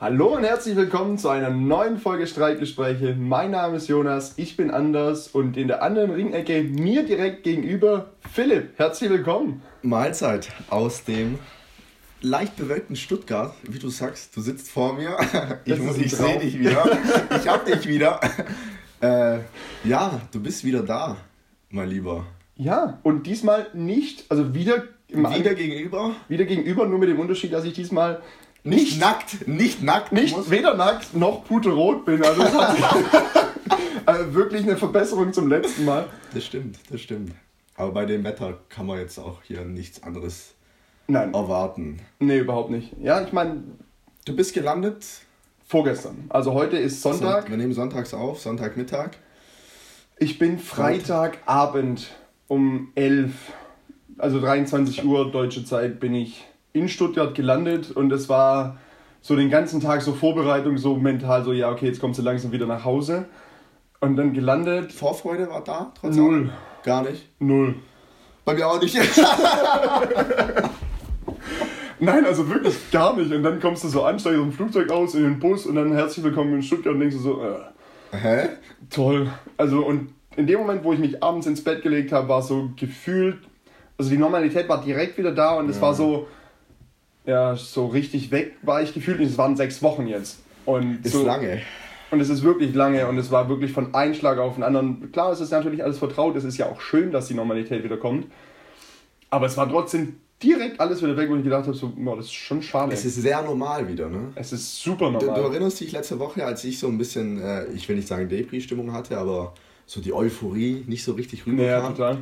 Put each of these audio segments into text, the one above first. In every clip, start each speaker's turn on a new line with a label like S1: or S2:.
S1: Hallo und herzlich willkommen zu einer neuen Folge Streitgespräche. Mein Name ist Jonas, ich bin Anders und in der anderen Ringecke mir direkt gegenüber Philipp. Herzlich willkommen.
S2: Mahlzeit aus dem leicht bewölkten Stuttgart, wie du sagst. Du sitzt vor mir. Ich, muss, ich sehe dich wieder. Ich hab dich wieder. Äh, ja, du bist wieder da, mein Lieber.
S1: Ja, und diesmal nicht, also wieder
S2: wieder gegenüber?
S1: Wieder gegenüber, nur mit dem Unterschied, dass ich diesmal
S2: nicht, nackt, nicht nackt,
S1: nicht weder nackt noch puterot bin. Also das hat also wirklich eine Verbesserung zum letzten Mal.
S2: Das stimmt, das stimmt. Aber bei dem Wetter kann man jetzt auch hier nichts anderes Nein. erwarten.
S1: Nee, überhaupt nicht. Ja, ich meine.
S2: Du bist gelandet?
S1: Vorgestern. Also heute ist Sonntag.
S2: Wir nehmen sonntags auf, Sonntagmittag.
S1: Ich bin Freitagabend um 11 also 23 Uhr deutsche Zeit, bin ich in Stuttgart gelandet und es war so den ganzen Tag so Vorbereitung, so mental, so ja, okay, jetzt kommst du langsam wieder nach Hause. Und dann gelandet.
S2: Vorfreude war da?
S1: Trotzdem? Null.
S2: Gar nicht?
S1: Null.
S2: Bei mir auch nicht.
S1: Nein, also wirklich gar nicht. Und dann kommst du so an, steigst aus dem Flugzeug aus, in den Bus und dann herzlich willkommen in Stuttgart und denkst du so, äh,
S2: Hä?
S1: Toll. Also und in dem Moment, wo ich mich abends ins Bett gelegt habe, war so gefühlt also die Normalität war direkt wieder da und es war so, ja, so richtig weg war ich gefühlt. Es waren sechs Wochen jetzt. Und
S2: ist
S1: so,
S2: lange.
S1: Und es ist wirklich lange und es war wirklich von einem Schlag auf den anderen. Klar, es ist natürlich alles vertraut, es ist ja auch schön, dass die Normalität wieder kommt. Aber es war trotzdem direkt alles wieder weg, wo ich gedacht habe, so, boah, das ist schon schade.
S2: Es ist sehr normal wieder, ne?
S1: Es ist super normal.
S2: Du, du erinnerst dich letzte Woche, als ich so ein bisschen, äh, ich will nicht sagen Depri-Stimmung hatte, aber so die Euphorie nicht so richtig rüberkam.
S1: Ja, total.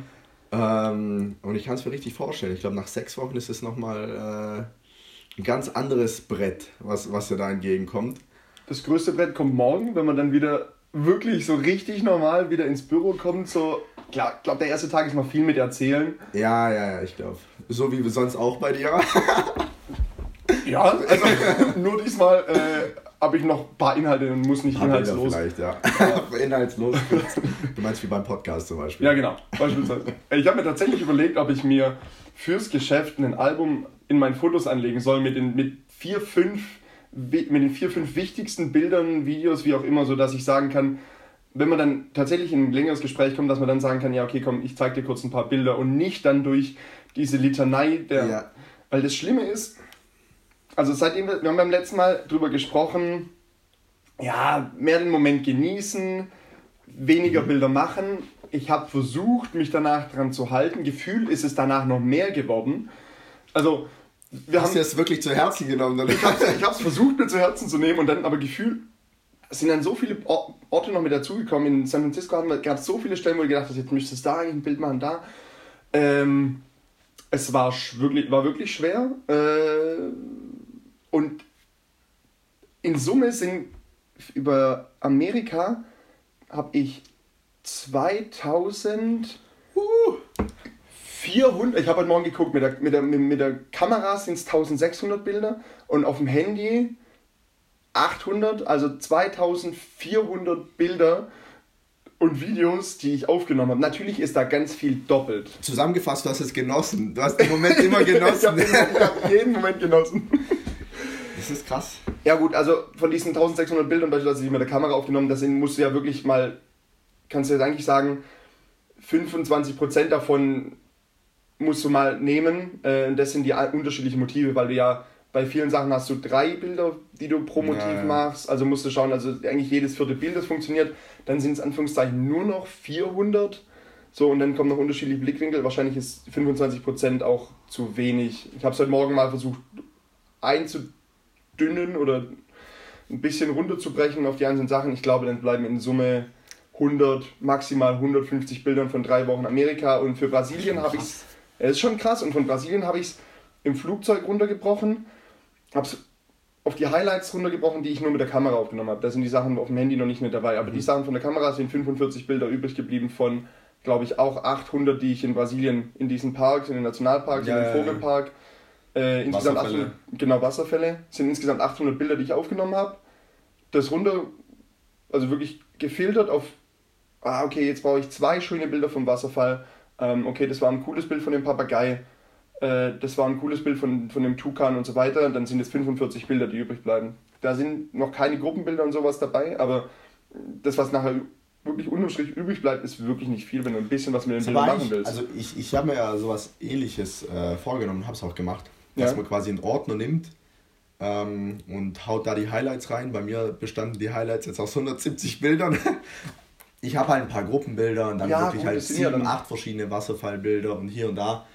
S2: Ähm, und ich kann es mir richtig vorstellen. Ich glaube, nach sechs Wochen ist es nochmal äh, ein ganz anderes Brett, was, was dir da entgegenkommt.
S1: Das größte Brett kommt morgen, wenn man dann wieder wirklich so richtig normal wieder ins Büro kommt. So, klar, ich glaube, der erste Tag ist noch viel mit erzählen.
S2: Ja, ja, ja, ich glaube. So wie sonst auch bei dir.
S1: ja, also nur diesmal äh, habe ich noch ein paar Inhalte und muss nicht inhaltslos.
S2: Vielleicht, ja. inhaltslos. Du meinst wie beim Podcast zum Beispiel.
S1: Ja, genau. Beispielsweise. Ich habe mir tatsächlich überlegt, ob ich mir fürs Geschäft ein Album in meinen Fotos anlegen soll mit den mit vier, fünf, mit den vier, fünf wichtigsten Bildern, Videos, wie auch immer, so dass ich sagen kann, wenn man dann tatsächlich in ein längeres Gespräch kommt, dass man dann sagen kann, ja, okay, komm, ich zeig dir kurz ein paar Bilder und nicht dann durch diese Litanei der. Ja. Weil das Schlimme ist, also seitdem wir, wir haben beim letzten Mal drüber gesprochen, ja, mehr den Moment genießen, weniger mhm. Bilder machen. Ich habe versucht, mich danach dran zu halten. Gefühlt ist es danach noch mehr geworden. Also,
S2: wir Hast haben, du es wirklich zu Herzen genommen?
S1: Oder? Ich habe es versucht, mir zu Herzen zu nehmen und dann aber gefühlt sind dann so viele Orte noch mit dazugekommen. In San Francisco gab es so viele Stellen, wo ich gedacht habe, jetzt müsstest du da eigentlich ein Bild machen, da. Ähm, es war wirklich, war wirklich schwer. Äh, und in Summe sind über Amerika habe ich 2000 400, ich habe heute Morgen geguckt, mit der, mit der, mit der Kamera sind es 1600 Bilder und auf dem Handy 800, also 2400 Bilder und Videos, die ich aufgenommen habe. Natürlich ist da ganz viel doppelt.
S2: Zusammengefasst, du hast es genossen. Du hast den Moment immer genossen.
S1: ich habe hab jeden Moment genossen.
S2: Das ist krass.
S1: Ja gut, also von diesen 1600 Bildern beispielsweise, die mit der Kamera aufgenommen das sind, musst du ja wirklich mal, kannst du jetzt eigentlich sagen, 25% davon musst du mal nehmen. Äh, das sind die unterschiedlichen Motive, weil du ja bei vielen Sachen hast du drei Bilder, die du pro Motiv ja, ja. machst. Also musst du schauen, also eigentlich jedes vierte Bild, das funktioniert. Dann sind es Anführungszeichen nur noch 400. So, und dann kommen noch unterschiedliche Blickwinkel. Wahrscheinlich ist 25% auch zu wenig. Ich habe es heute Morgen mal versucht einzudrücken dünnen oder ein bisschen runterzubrechen auf die einzelnen Sachen. Ich glaube, dann bleiben in Summe 100, maximal 150 Bildern von drei Wochen Amerika. Und für Brasilien habe ich es, es ist schon krass, und von Brasilien habe ich es im Flugzeug runtergebrochen, habe es auf die Highlights runtergebrochen, die ich nur mit der Kamera aufgenommen habe. Da sind die Sachen auf dem Handy noch nicht mit dabei. Aber mhm. die Sachen von der Kamera sind 45 Bilder übrig geblieben von, glaube ich, auch 800, die ich in Brasilien in diesen Parks, in den Nationalparks, ja, in den Vogelpark. Äh, insgesamt Wasserfälle. 800, genau, Wasserfälle. sind insgesamt 800 Bilder, die ich aufgenommen habe. Das runter, also wirklich gefiltert auf, ah, okay, jetzt brauche ich zwei schöne Bilder vom Wasserfall. Ähm, okay, das war ein cooles Bild von dem Papagei. Äh, das war ein cooles Bild von, von dem Tukan und so weiter. Dann sind es 45 Bilder, die übrig bleiben. Da sind noch keine Gruppenbilder und sowas dabei, aber das, was nachher wirklich unterm Strich übrig bleibt, ist wirklich nicht viel, wenn du ein bisschen was mit den Bildern machen willst.
S2: Also ich, ich habe mir ja sowas ähnliches äh, vorgenommen, habe es auch gemacht, dass ja. man quasi einen Ordner nimmt ähm, und haut da die Highlights rein. Bei mir bestanden die Highlights jetzt aus 170 Bildern. ich habe halt ein paar Gruppenbilder und dann ja, wirklich gut, halt sieben, acht verschiedene Wasserfallbilder und hier und da.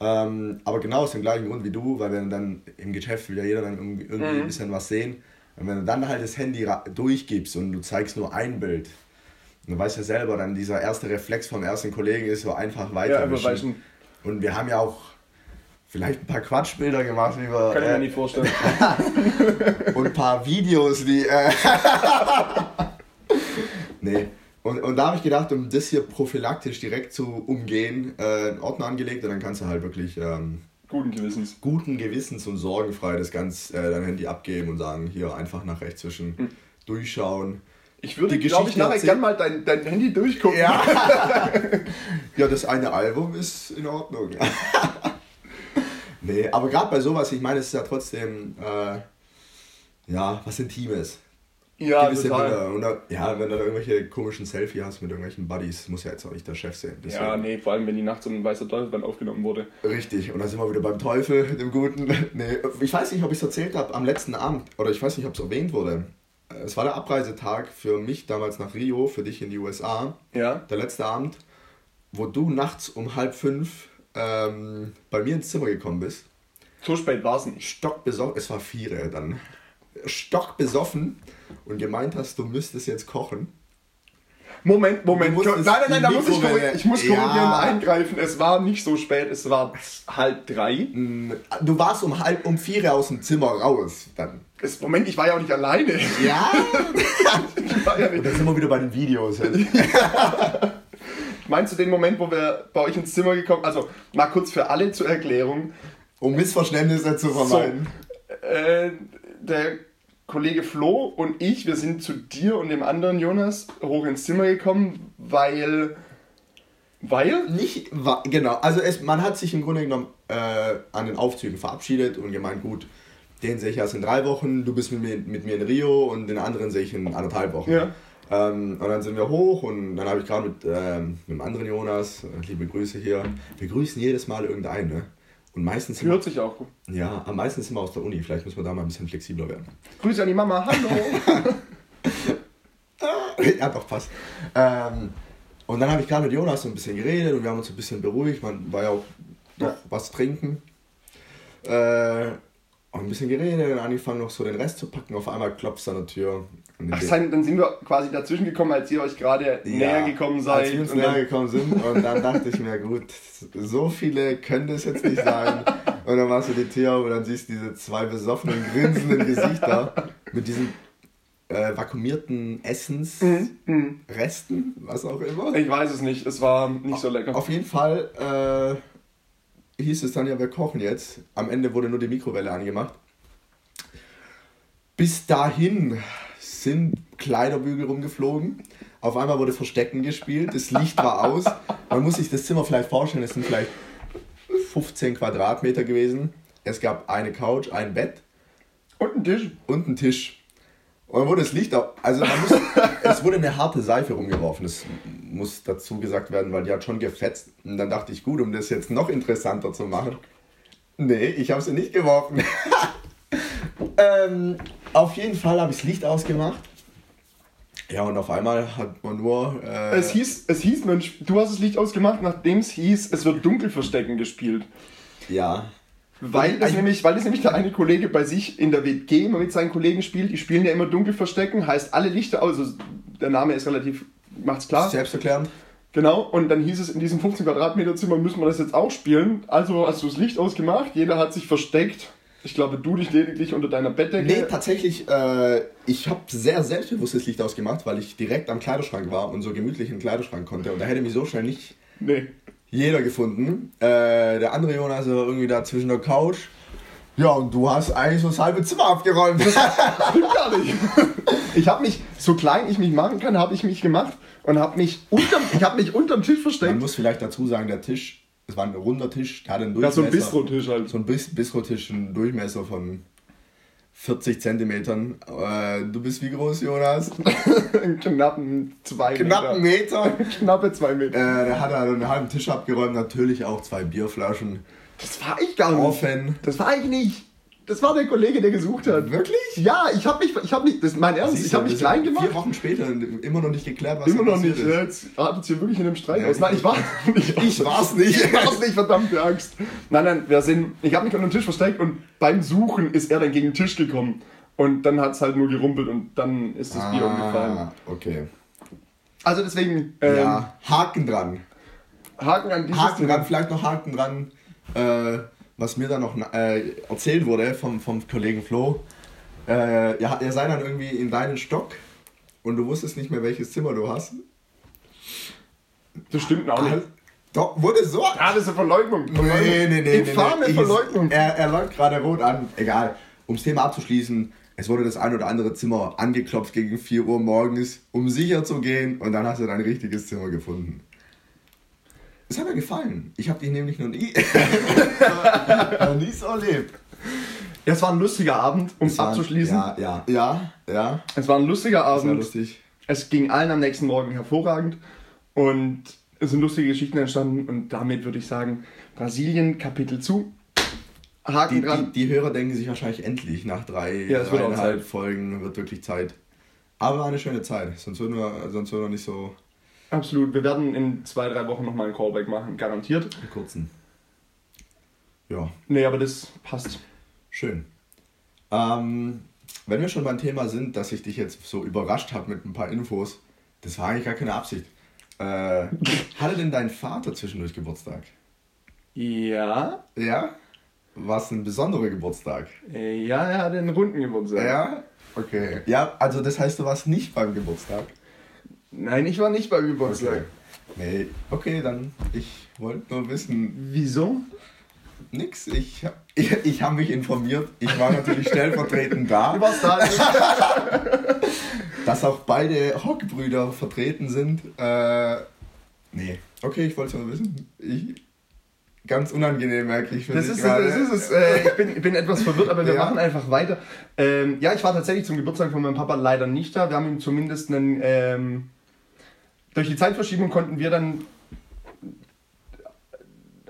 S2: Ähm, aber genau aus dem gleichen Grund wie du, weil wenn dann im Geschäft will ja jeder dann irgendwie, irgendwie mhm. ein bisschen was sehen. Und wenn du dann halt das Handy durchgibst und du zeigst nur ein Bild, du weißt ja selber, dann dieser erste Reflex vom ersten Kollegen ist so einfach weiter. Ja, und wir haben ja auch vielleicht ein paar Quatschbilder gemacht, wie wir.
S1: Kann ich mir äh, nicht vorstellen.
S2: und ein paar Videos, die. Äh nee. Und, und da habe ich gedacht, um das hier prophylaktisch direkt zu umgehen, äh, einen Ordner angelegt und dann kannst du halt wirklich. Ähm,
S1: guten Gewissens.
S2: Guten Gewissens und sorgenfrei das ganz äh, dein Handy abgeben und sagen, hier einfach nach rechts zwischen mhm. durchschauen.
S1: Ich würde, glaube ich, nachher gerne mal dein, dein Handy durchgucken.
S2: Ja. ja, das eine Album ist in Ordnung. nee, aber gerade bei sowas, ich meine, es ist ja trotzdem, äh, ja, was Intimes.
S1: Ja, total.
S2: Bilder. Und da, ja, wenn du da irgendwelche komischen Selfie hast mit irgendwelchen Buddies, muss ja jetzt auch nicht der Chef sein.
S1: Deswegen. Ja, nee, vor allem wenn die nachts um ein weißer Teufel aufgenommen wurde.
S2: Richtig, und dann sind wir wieder beim Teufel, dem Guten. nee, ich weiß nicht, ob ich es erzählt habe am letzten Abend, oder ich weiß nicht, ob es erwähnt wurde. Es war der Abreisetag für mich damals nach Rio, für dich in die USA.
S1: Ja.
S2: Der letzte Abend, wo du nachts um halb fünf ähm, bei mir ins Zimmer gekommen bist.
S1: So spät war es nicht.
S2: Stockbesoffen, es war vier dann. Stockbesoffen und gemeint hast, du müsstest jetzt kochen.
S1: Moment, Moment. Nein, nein, nein, da muss ich, ich muss korrigieren, ja. eingreifen. Es war nicht so spät, es war halb drei.
S2: Mm, du warst um halb um vier aus dem Zimmer raus dann.
S1: Das, Moment, ich war ja auch nicht alleine.
S2: Ja. ja Und da sind wir wieder bei den Videos.
S1: Meinst du den Moment, wo wir bei euch ins Zimmer gekommen Also, mal kurz für alle zur Erklärung.
S2: Um Missverständnisse zu vermeiden.
S1: So, äh, der Kollege Flo und ich, wir sind zu dir und dem anderen Jonas hoch ins Zimmer gekommen, weil. Weil?
S2: Nicht, genau. Also es, man hat sich im Grunde genommen äh, an den Aufzügen verabschiedet und gemeint, gut, den sehe ich erst in drei Wochen, du bist mit mir, mit mir in Rio und den anderen sehe ich in anderthalb Wochen.
S1: Ja.
S2: Ähm, und dann sind wir hoch und dann habe ich gerade mit, ähm, mit dem anderen Jonas, äh, liebe Grüße hier, wir grüßen jedes Mal irgendeinen, ne? Und meistens.
S1: Hört sich auch gut.
S2: Ja, am meisten sind wir aus der Uni. Vielleicht muss man da mal ein bisschen flexibler werden.
S1: Grüße an die Mama, hallo!
S2: ja, doch, passt. Ähm, und dann habe ich gerade mit Jonas so ein bisschen geredet und wir haben uns ein bisschen beruhigt. Man war ja auch noch was trinken. Äh, und ein bisschen geredet und angefangen noch so den Rest zu packen. Auf einmal klopft es an der Tür
S1: Ach, dann sind wir quasi dazwischen gekommen, als ihr euch gerade ja, näher gekommen seid.
S2: Als wir uns näher gekommen sind und dann dachte ich mir, gut, so viele können das jetzt nicht sein. Und dann machst du die Tür auf und dann siehst du diese zwei besoffenen, grinsenden Gesichter mit diesen äh, vakuumierten Essensresten, mhm. was auch immer.
S1: Ich weiß es nicht, es war nicht so lecker.
S2: Auf jeden Fall äh, hieß es dann ja, wir kochen jetzt. Am Ende wurde nur die Mikrowelle angemacht. Bis dahin sind Kleiderbügel rumgeflogen. Auf einmal wurde Verstecken gespielt, das Licht war aus. Man muss sich das Zimmer vielleicht vorstellen, es sind vielleicht 15 Quadratmeter gewesen. Es gab eine Couch, ein Bett.
S1: Und ein Tisch.
S2: Und ein Tisch. Und dann wurde das Licht auch. Also muss, es wurde eine harte Seife rumgeworfen. Das muss dazu gesagt werden, weil die hat schon gefetzt. Und dann dachte ich, gut, um das jetzt noch interessanter zu machen. Nee, ich habe sie nicht geworfen. ähm, auf jeden Fall habe ich das Licht ausgemacht. Ja, und auf einmal hat man nur. Äh
S1: es, hieß, es hieß, Mensch, du hast das Licht ausgemacht, nachdem es hieß, es wird Dunkelverstecken gespielt.
S2: Ja.
S1: Weil das, nämlich, weil das nämlich der eine Kollege bei sich in der WG immer mit seinen Kollegen spielt. Die spielen ja immer Dunkelverstecken, heißt alle Lichter aus. Also der Name ist relativ, macht's klar.
S2: Selbsterklärend.
S1: Genau, und dann hieß es, in diesem 15 Quadratmeter Zimmer müssen wir das jetzt auch spielen. Also hast du das Licht ausgemacht, jeder hat sich versteckt ich glaube, du dich lediglich unter deiner Bettdecke.
S2: Nee, tatsächlich, äh, ich habe sehr selbstbewusst das Licht ausgemacht, weil ich direkt am Kleiderschrank war und so gemütlich in den Kleiderschrank konnte. Und da hätte mich so schnell nicht
S1: nee.
S2: Jeder gefunden. Äh, der andere Jonas war irgendwie da zwischen der Couch. Ja, und du hast eigentlich so das halbe Zimmer abgeräumt.
S1: Stimmt gar nicht. Ich habe mich, so klein ich mich machen kann, habe ich mich gemacht und habe mich unterm, ich habe mich unterm Tisch versteckt.
S2: Man muss vielleicht dazu sagen, der Tisch Es war ein runder Tisch, der hatte einen
S1: Ja, so
S2: Durchmesser.
S1: ein Bistro-Tisch halt.
S2: So ein Bis Bistro-Tisch, einen Durchmesser von 40 Zentimetern. Äh, du bist wie groß, Jonas?
S1: Einen knappen zwei
S2: Knapp einen Meter.
S1: Knappe zwei Meter.
S2: Äh, der hat also einen halben Tisch abgeräumt, natürlich auch zwei Bierflaschen.
S1: Das war ich gar nicht.
S2: Offen.
S1: Das war ich nicht. Das war der Kollege, der gesucht hat.
S2: Wirklich?
S1: Ja, ich habe mich, ich habe mich, das ist mein Ernst, ich habe mich klein gemacht.
S2: Vier Wochen später immer noch nicht geklärt, was
S1: Immer noch nicht.
S2: ist.
S1: jetzt artet hier wirklich in einem Streit
S2: Ja,
S1: aus. Nein, ich war ich,
S2: Ich war's nicht.
S1: Ich war's nicht, verdammte Angst. Nein, nein, wir sind, ich habe mich unter den Tisch versteckt und beim Suchen ist er dann gegen den Tisch gekommen. Und dann hat es halt nur gerumpelt und dann ist das Bier umgefallen.
S2: Ah, okay.
S1: Also deswegen, ähm,
S2: ja, Haken dran.
S1: Haken an dieses
S2: Haken dran, vielleicht noch Haken dran, äh, was mir dann noch äh, erzählt wurde vom, vom Kollegen Flo. Äh, ja, ihr seid dann irgendwie in deinen Stock und du wusstest nicht mehr, welches Zimmer du hast.
S1: Das stimmt auch nicht.
S2: Doch, wurde so.
S1: Ah, das ist eine Verleugnung. Verleugnung.
S2: Nee, nee, nee.
S1: Infame
S2: nee, nee.
S1: Verleugnung.
S2: Er, er läuft gerade rot an. Egal. Um das Thema abzuschließen, es wurde das ein oder andere Zimmer angeklopft gegen 4 Uhr morgens, um sicher zu gehen und dann hast du dein richtiges Zimmer gefunden. Das hat mir gefallen. Ich habe dich nämlich noch nie, noch nie so erlebt.
S1: Ja, es war ein lustiger Abend, um es
S2: Es war-
S1: abzuschließen.
S2: Ja, ja, ja, ja.
S1: Es war ein lustiger
S2: war
S1: Abend.
S2: lustig.
S1: Es ging allen am nächsten Morgen hervorragend und es sind lustige Geschichten entstanden und damit würde ich sagen, Brasilien, Kapitel zu. Haken
S2: Die,
S1: dran.
S2: die, die Hörer denken sich wahrscheinlich endlich nach drei,
S1: Ja, es
S2: dreieinhalb. Folgen wird wirklich Zeit. Aber eine schöne Zeit, sonst würden wir, sonst würden wir nicht so
S1: Absolut. Wir werden in zwei, drei Wochen nochmal einen Callback machen, garantiert.
S2: einen kurzen. Ja,
S1: Nee, aber das passt.
S2: schön. Ähm, wenn wir schon beim Thema sind, dass ich dich jetzt so überrascht habe mit ein paar Infos, das war eigentlich gar keine Absicht. Äh, hatte denn dein Vater zwischendurch Geburtstag?
S1: Ja,
S2: Ja? War es ein besonderer Geburtstag?
S1: äh, ja, er hat einen runden Geburtstag.
S2: Ja? Okay. Ja, also das heißt, du warst nicht beim Geburtstag?
S1: Nein, ich war nicht beim Geburtstag.
S2: Nee, okay, dann ich wollte nur wissen,
S1: Wieso?
S2: nix. Ich, ich, ich habe mich informiert. Ich war natürlich stellvertretend da.
S1: Du warst da.
S2: Dass auch beide Hockbrüder vertreten sind. Äh, nee. Okay, ich wollte nur wissen. Ich, ganz unangenehm, merke ich für
S1: Das
S2: dich
S1: ist, es, das ist es. Äh, ich, bin, ich bin etwas verwirrt, aber wir
S2: Ja.
S1: machen einfach weiter. Ähm, ja, ich war tatsächlich zum Geburtstag von meinem Papa leider nicht da. Wir haben ihm zumindest einen. Ähm, durch die Zeitverschiebung konnten wir dann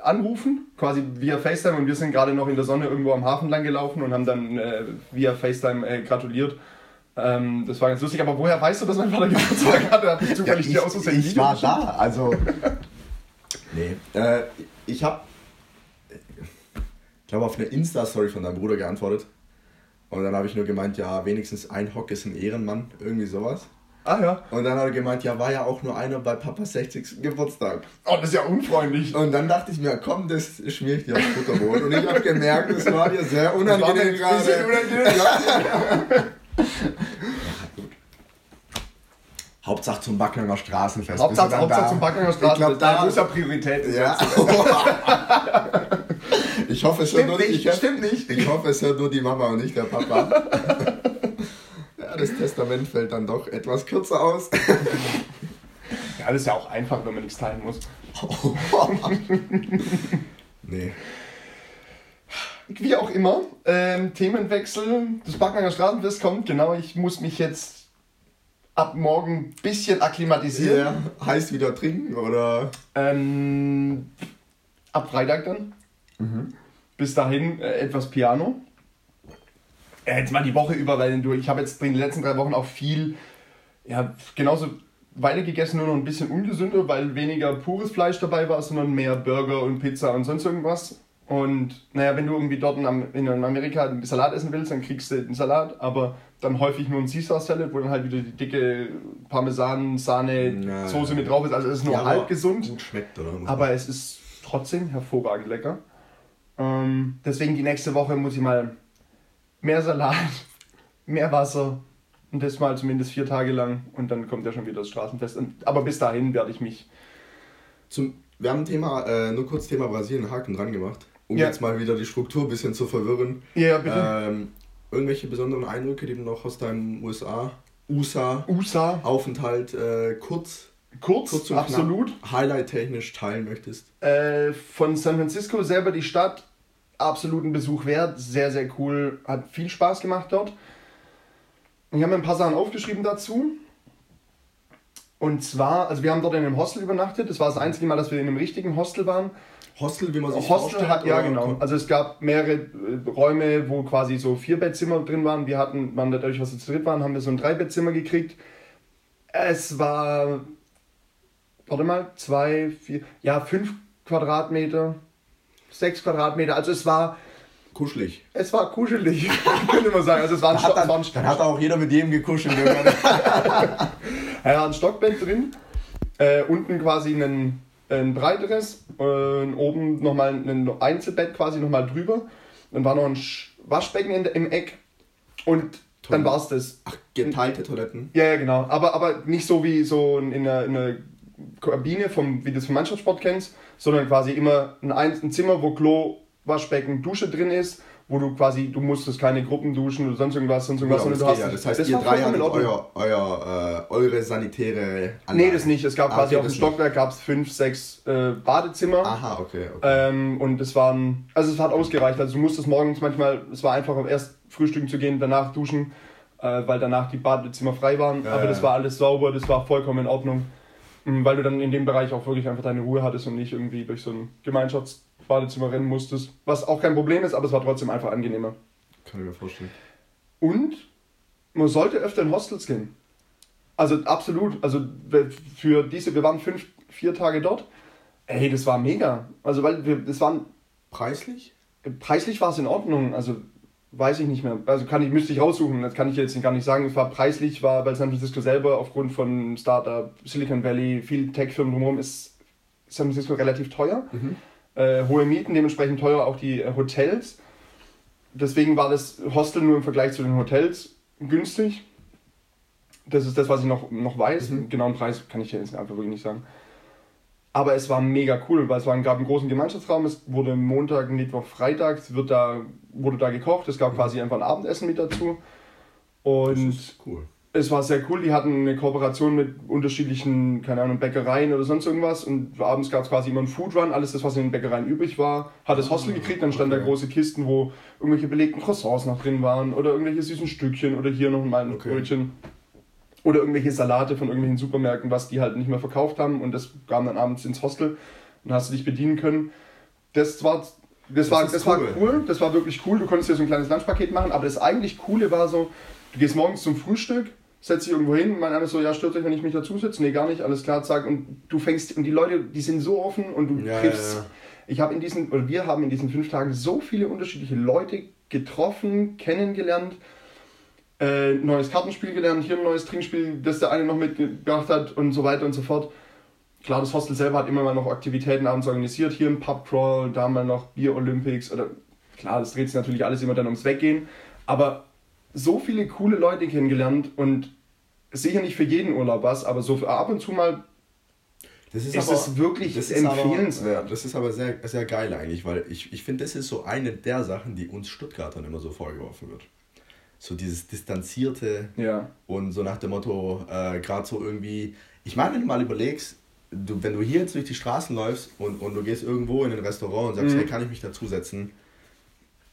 S1: anrufen, quasi via FaceTime und wir sind gerade noch in der Sonne irgendwo am Hafen lang gelaufen und haben dann äh, via FaceTime äh, gratuliert. Ähm, das war ganz lustig, aber woher weißt du, dass mein Vater Geburtstag hatte? Ich
S2: Ja, ich,
S1: dir aus
S2: ich war
S1: geschickt?
S2: da, also. nee. Äh, ich habe, ich glaube, auf eine Insta-Story von deinem Bruder geantwortet. Und dann habe ich nur gemeint, ja, wenigstens ein Hock ist ein Ehrenmann, irgendwie sowas.
S1: Ah ja.
S2: Und dann hat er gemeint, ja, war ja auch nur einer bei Papas 60. Geburtstag.
S1: Oh, das ist ja unfreundlich.
S2: Und dann dachte ich mir, komm, das schmier ich dir aufs Butterbrot. Und ich habe gemerkt, es war dir sehr unangenehm
S1: ein bisschen
S2: gerade.
S1: unangenehm. Ja.
S2: Hauptsache zum Backnanger Straßenfest.
S1: Hauptsache, Hauptsache
S2: da?
S1: zum Backnanger
S2: Ich
S1: Straße.
S2: glaub, da
S1: muss ja Prioritäten
S2: Ja. ich hoffe, es
S1: Stimmt
S2: nur,
S1: nicht,
S2: ich,
S1: stimmt nicht.
S2: ich hoffe, es hört nur die Mama und nicht der Papa. Ja, das Testament fällt dann doch etwas kürzer aus.
S1: Ja, das ist ja auch einfach, wenn man nichts teilen muss.
S2: nee.
S1: Wie auch immer, ähm, Themenwechsel. Das Backnanger Straßenfest kommt. Genau, ich muss mich jetzt ab morgen ein bisschen akklimatisieren.
S2: Ja, heißt wieder trinken oder?
S1: Ähm, ab Freitag dann. Bis dahin äh, etwas Piano. Äh, jetzt mal die Woche über, weil du, ich habe jetzt in den letzten drei Wochen auch viel, ja, genauso weiter gegessen, nur noch ein bisschen ungesünder, weil weniger pures Fleisch dabei war, sondern mehr Burger und Pizza und sonst irgendwas. Und naja, wenn du irgendwie dort in, Am- in Amerika einen Salat essen willst, dann kriegst du einen Salat, aber dann häufig nur ein Caesar Salad, wo dann halt wieder die dicke Parmesan, Sahne,
S2: Ja,
S1: Soße
S2: ja.
S1: mit drauf ist. Also es ist nur
S2: Ja,
S1: halb
S2: aber
S1: gesund.
S2: Schmeckt, oder?
S1: Aber es ist trotzdem hervorragend lecker. Ähm, deswegen die nächste Woche muss ich mal mehr Salat, mehr Wasser und das mal zumindest vier Tage lang und dann kommt ja schon wieder das Straßenfest. Und, aber bis dahin werde ich mich.
S2: Zum, wir haben ein Thema, äh, nur kurz Thema Brasilien Haken dran gemacht, um
S1: Ja.
S2: jetzt mal wieder die Struktur ein bisschen zu verwirren.
S1: Ja, bitte.
S2: Ähm, irgendwelche besonderen Eindrücke, die du noch aus deinem USA, USA
S1: USA.
S2: Aufenthalt äh, kurz
S1: kurz, kurz absolut.
S2: Highlight-technisch teilen möchtest?
S1: Äh, von San Francisco selber die Stadt, absoluten Besuch wert, sehr, sehr cool, hat viel Spaß gemacht dort. Ich habe mir ein paar Sachen aufgeschrieben dazu. Und zwar, also wir haben dort in einem Hostel übernachtet. Das war das einzige Mal, dass wir in einem richtigen Hostel waren. Hostel, wie man sich Hostel? Hat, ja, genau. Also es gab mehrere äh, Räume, wo quasi so vier Bettzimmer drin waren. Wir hatten, waren dadurch, dass wir zu dritt waren, haben wir so ein Dreibettzimmer gekriegt. Es war, warte mal, zwei, vier, ja, fünf Quadratmeter, sechs Quadratmeter. Also es war
S2: kuschelig.
S1: Es war kuschelig, könnte man sagen. Also es war ein,
S2: Stock, dann, war ein dann hat auch jeder mit jedem gekuschelt.
S1: er hat ein Stockbett drin, äh, unten quasi einen ein breiteres, äh, oben nochmal ein Einzelbett quasi nochmal drüber. Dann war noch ein Waschbecken in, im Eck und Toll. dann war es das.
S2: Ach, geteilte Toiletten?
S1: Ja, ja, genau. Aber, aber nicht so wie so in einer, in einer Kabine, vom, wie du es vom Mannschaftssport kennst, sondern quasi immer ein, ein Zimmer, wo Klo, Waschbecken, Dusche drin ist wo du quasi, du musstest keine Gruppen duschen oder sonst irgendwas, sonst irgendwas,
S2: genau, das, ja. das heißt, das ihr drei hattet euer, euer, äh, eure sanitäre
S1: Anlage. Nee, das nicht. Es gab ah, quasi auf dem Stockwerk gab es fünf, sechs äh, Badezimmer.
S2: Aha, okay. okay.
S1: Ähm, und es waren, also es hat ausgereicht. Also du musstest morgens manchmal, es war einfach erst frühstücken zu gehen, danach duschen, äh, weil danach die Badezimmer frei waren. Ja, Aber das war alles sauber, das war vollkommen in Ordnung. Mhm, weil du dann in dem Bereich auch wirklich einfach deine Ruhe hattest und nicht irgendwie durch so ein Gemeinschafts Badezimmer rennen musstest. Was auch kein Problem ist, aber es war trotzdem einfach angenehmer.
S2: Kann ich mir vorstellen.
S1: Und man sollte öfter in Hostels gehen. Also absolut. Also für diese, wir waren fünf, vier Tage dort. Ey, das war mega. Also weil wir, das waren.
S2: Preislich?
S1: Preislich war es in Ordnung. Also weiß ich nicht mehr. Also kann ich, müsste ich raussuchen, das kann ich jetzt gar nicht sagen. Es war preislich, war bei San Francisco selber aufgrund von Startup, Silicon Valley, viel Tech-Firmen drumherum, ist San Francisco relativ teuer. Mhm äh, hohe Mieten, dementsprechend teuer auch die äh, Hotels. Deswegen war das Hostel nur im Vergleich zu den Hotels günstig. Das ist das, was ich noch, noch weiß. Mhm. Genauen Preis kann ich jetzt einfach wirklich nicht sagen. Aber es war mega cool, weil es war, gab einen großen Gemeinschaftsraum. Es wurde Montag, Mittwoch, Freitag wird da, wurde da gekocht. Es gab quasi einfach ein Abendessen mit dazu. Und cool es war sehr cool. Die hatten eine Kooperation mit unterschiedlichen, keine Ahnung, Bäckereien oder sonst irgendwas. Und abends gab es quasi immer einen Foodrun. Alles das, was in den Bäckereien übrig war, hat das Hostel gekriegt. Dann stand okay. da große Kisten, wo irgendwelche belegten Croissants noch drin waren oder irgendwelche süßen Stückchen oder hier noch mal ein okay. Brötchen. Oder irgendwelche Salate von irgendwelchen Supermärkten, was die halt nicht mehr verkauft haben. Und das kam dann abends ins Hostel und hast du dich bedienen können. Das war das, das war, das cool. war cool, das war wirklich cool. Du konntest dir so ein kleines Lunchpaket machen, aber das eigentlich Coole war so, du gehst morgens zum Frühstück, setzt dich irgendwo hin, mein einer so, ja, stört euch, wenn ich mich dazu setze? Nee, gar nicht, alles klar, zack. Und du fängst, und die Leute, die sind so offen und du ja, triffst. Ja, ja. Ich habe in diesen, oder wir haben in diesen fünf Tagen so viele unterschiedliche Leute getroffen, kennengelernt, äh, neues Kartenspiel gelernt, hier ein neues Trinkspiel, das der eine noch mitgebracht hat und so weiter und so fort. Klar, das Hostel selber hat immer mal noch Aktivitäten abends organisiert, hier ein Pubcrawl, da mal noch Bier Olympics oder klar, das dreht sich natürlich alles immer dann ums Weggehen, aber so viele coole Leute kennengelernt und sicher nicht für jeden Urlaub was, aber so ab und zu mal
S2: das ist, ist aber, es wirklich das empfehlenswert. Aber, das ist aber sehr, sehr geil eigentlich, weil ich, ich finde, das ist so eine der Sachen, die uns Stuttgartern immer so vorgeworfen wird. So dieses Distanzierte
S1: ja.
S2: und so nach dem Motto, äh, gerade so irgendwie, ich meine, wenn du mal überlegst, du, wenn du hier jetzt durch die Straßen läufst und, und du gehst irgendwo in ein Restaurant und sagst, mhm. hey, kann ich mich dazusetzen?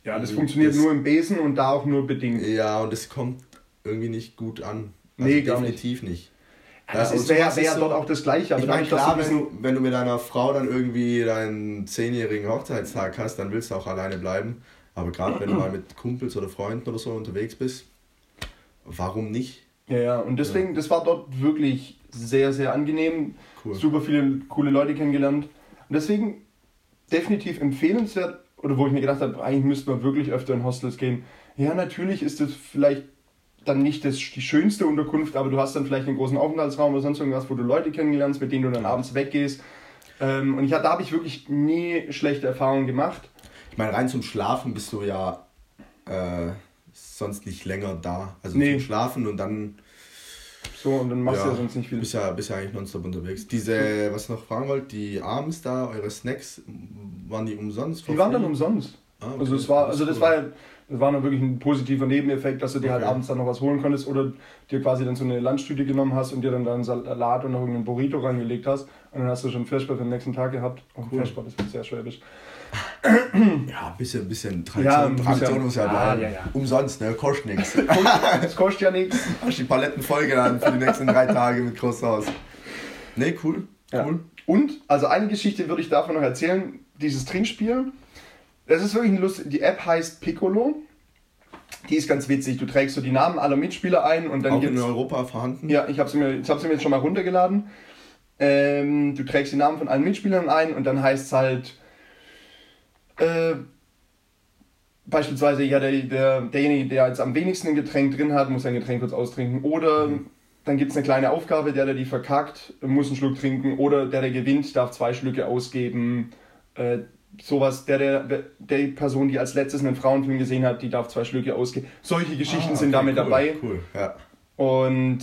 S1: Ja, das funktioniert das, nur im Besen und da auch nur bedingt.
S2: Ja, und es kommt irgendwie nicht gut an. Also nee, definitiv nicht. nicht.
S1: Ja, das ist, wäre wär so, dort auch das Gleiche.
S2: Also ich meine, klar, wenn du, wenn du mit deiner Frau dann irgendwie deinen zehnjährigen Hochzeitstag hast, dann willst du auch alleine bleiben. Aber gerade wenn du mal mit Kumpels oder Freunden oder so unterwegs bist, warum nicht?
S1: Ja, ja, und deswegen, ja. das war dort wirklich sehr, sehr angenehm. Cool. Super viele coole Leute kennengelernt. Und deswegen definitiv empfehlenswert, oder wo ich mir gedacht habe, eigentlich müsste man wirklich öfter in Hostels gehen. Ja, natürlich ist das vielleicht dann nicht das, die schönste Unterkunft, aber du hast dann vielleicht einen großen Aufenthaltsraum oder sonst irgendwas, wo du Leute kennenlernst, mit denen du dann abends weggehst. Ähm, und ich, da habe ich wirklich nie schlechte Erfahrungen gemacht.
S2: Ich meine, rein zum Schlafen bist du ja äh, sonst nicht länger da. Also nee. zum Schlafen und dann
S1: so, und dann machst ja, du ja sonst nicht viel.
S2: Bist ja, bist ja eigentlich nonstop unterwegs. Diese, was ich noch fragen wollte, die abends da, eure Snacks, waren die umsonst?
S1: Die waren dann umsonst. Ah, okay. Also es war, also das war Das war noch wirklich ein positiver Nebeneffekt, dass du dir halt
S2: Okay.
S1: abends dann noch was holen konntest oder dir quasi dann so eine Lunchtüte genommen hast und dir dann da einen Salat und noch irgendeinen Burrito reingelegt hast. Und dann hast du schon Flashback für den nächsten Tag gehabt. Oh,
S2: Cool.
S1: Das wird sehr schwäbisch.
S2: Ja, ein bisschen, bisschen
S1: Ja,
S2: Tradition,
S1: muss
S2: Tradition
S1: ja-
S2: muss ja
S1: Ja,
S2: bleiben.
S1: ja, ja.
S2: Umsonst, ne? Kostet nichts.
S1: Das kostet ja nichts.
S2: Hast die Paletten vollgeladen für die nächsten drei Tage mit Großhaus. Ne, cool.
S1: Ja.
S2: Cool.
S1: Und, also eine Geschichte würde ich davon noch erzählen, dieses Trinkspiel. Das ist wirklich ein lustig. Die App heißt Piccolo. Die ist ganz witzig. Du trägst so die Namen aller Mitspieler ein und dann
S2: Auch in. Europa vorhanden.
S1: Ja, ich habe sie, mir- ich hab sie mir jetzt schon mal runtergeladen. Ähm, du trägst die Namen von allen Mitspielern ein und dann heißt es halt äh, beispielsweise, ja, der, der, derjenige, der jetzt am wenigsten ein Getränk drin hat, muss sein Getränk kurz austrinken. Oder dann gibt es eine kleine Aufgabe, der, der die verkackt, muss einen Schluck trinken. Oder der, der gewinnt, darf zwei Schlücke ausgeben. Äh, sowas, der, der, der Person, die als letztes einen Frauenfilm gesehen hat, die darf zwei Schlücke ausgeben. Solche Geschichten
S2: Ah,
S1: sind
S2: okay,
S1: damit
S2: cool,
S1: dabei.
S2: Cool, ja.
S1: Und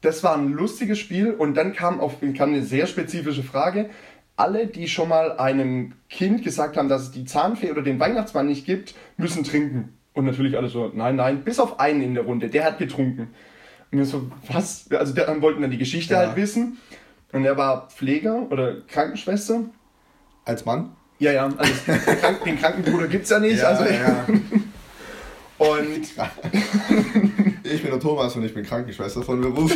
S1: das war ein lustiges Spiel und dann kam, auf, kam eine sehr spezifische Frage. Alle, die schon mal einem Kind gesagt haben, dass es die Zahnfee oder den Weihnachtsmann nicht gibt, müssen trinken. Und natürlich alle so, nein, nein, bis auf einen in der Runde, der hat getrunken. Und wir so, was? Also der, wollten dann die Geschichte
S2: Ja.
S1: halt wissen. Und er war Pfleger oder Krankenschwester.
S2: Als Mann?
S1: Ja, ja, also den, Krank den Krankenbruder gibt es ja nicht. also,
S2: ja.
S1: Und
S2: Ich bin der Thomas und ich bin Krankenschwester von Beruf.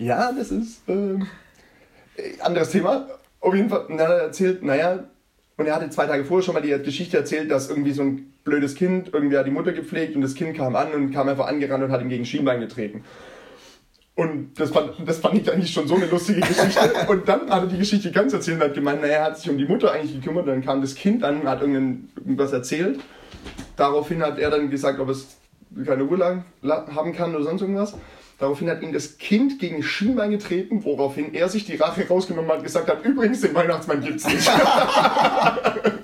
S1: Ja, das ist äh, anderes Thema. Auf jeden Fall, und hat er erzählt, naja, und er hatte zwei Tage vorher schon mal die Geschichte erzählt, dass irgendwie so ein blödes Kind, irgendwie hat die Mutter gepflegt und das Kind kam an und kam einfach angerannt und hat ihm gegen Schienbein getreten. Und das fand, das fand ich eigentlich schon so eine lustige Geschichte. Und dann hat er die Geschichte ganz erzählt und hat gemeint, naja, er hat sich um die Mutter eigentlich gekümmert. Dann kam das Kind an und hat irgendwas erzählt. Daraufhin hat er dann gesagt, ob es keine Ruhe haben kann oder sonst irgendwas. Daraufhin hat ihm das Kind gegen Schienbein getreten, woraufhin er sich die Rache rausgenommen hat und gesagt hat, übrigens, den Weihnachtsmann gibt's nicht.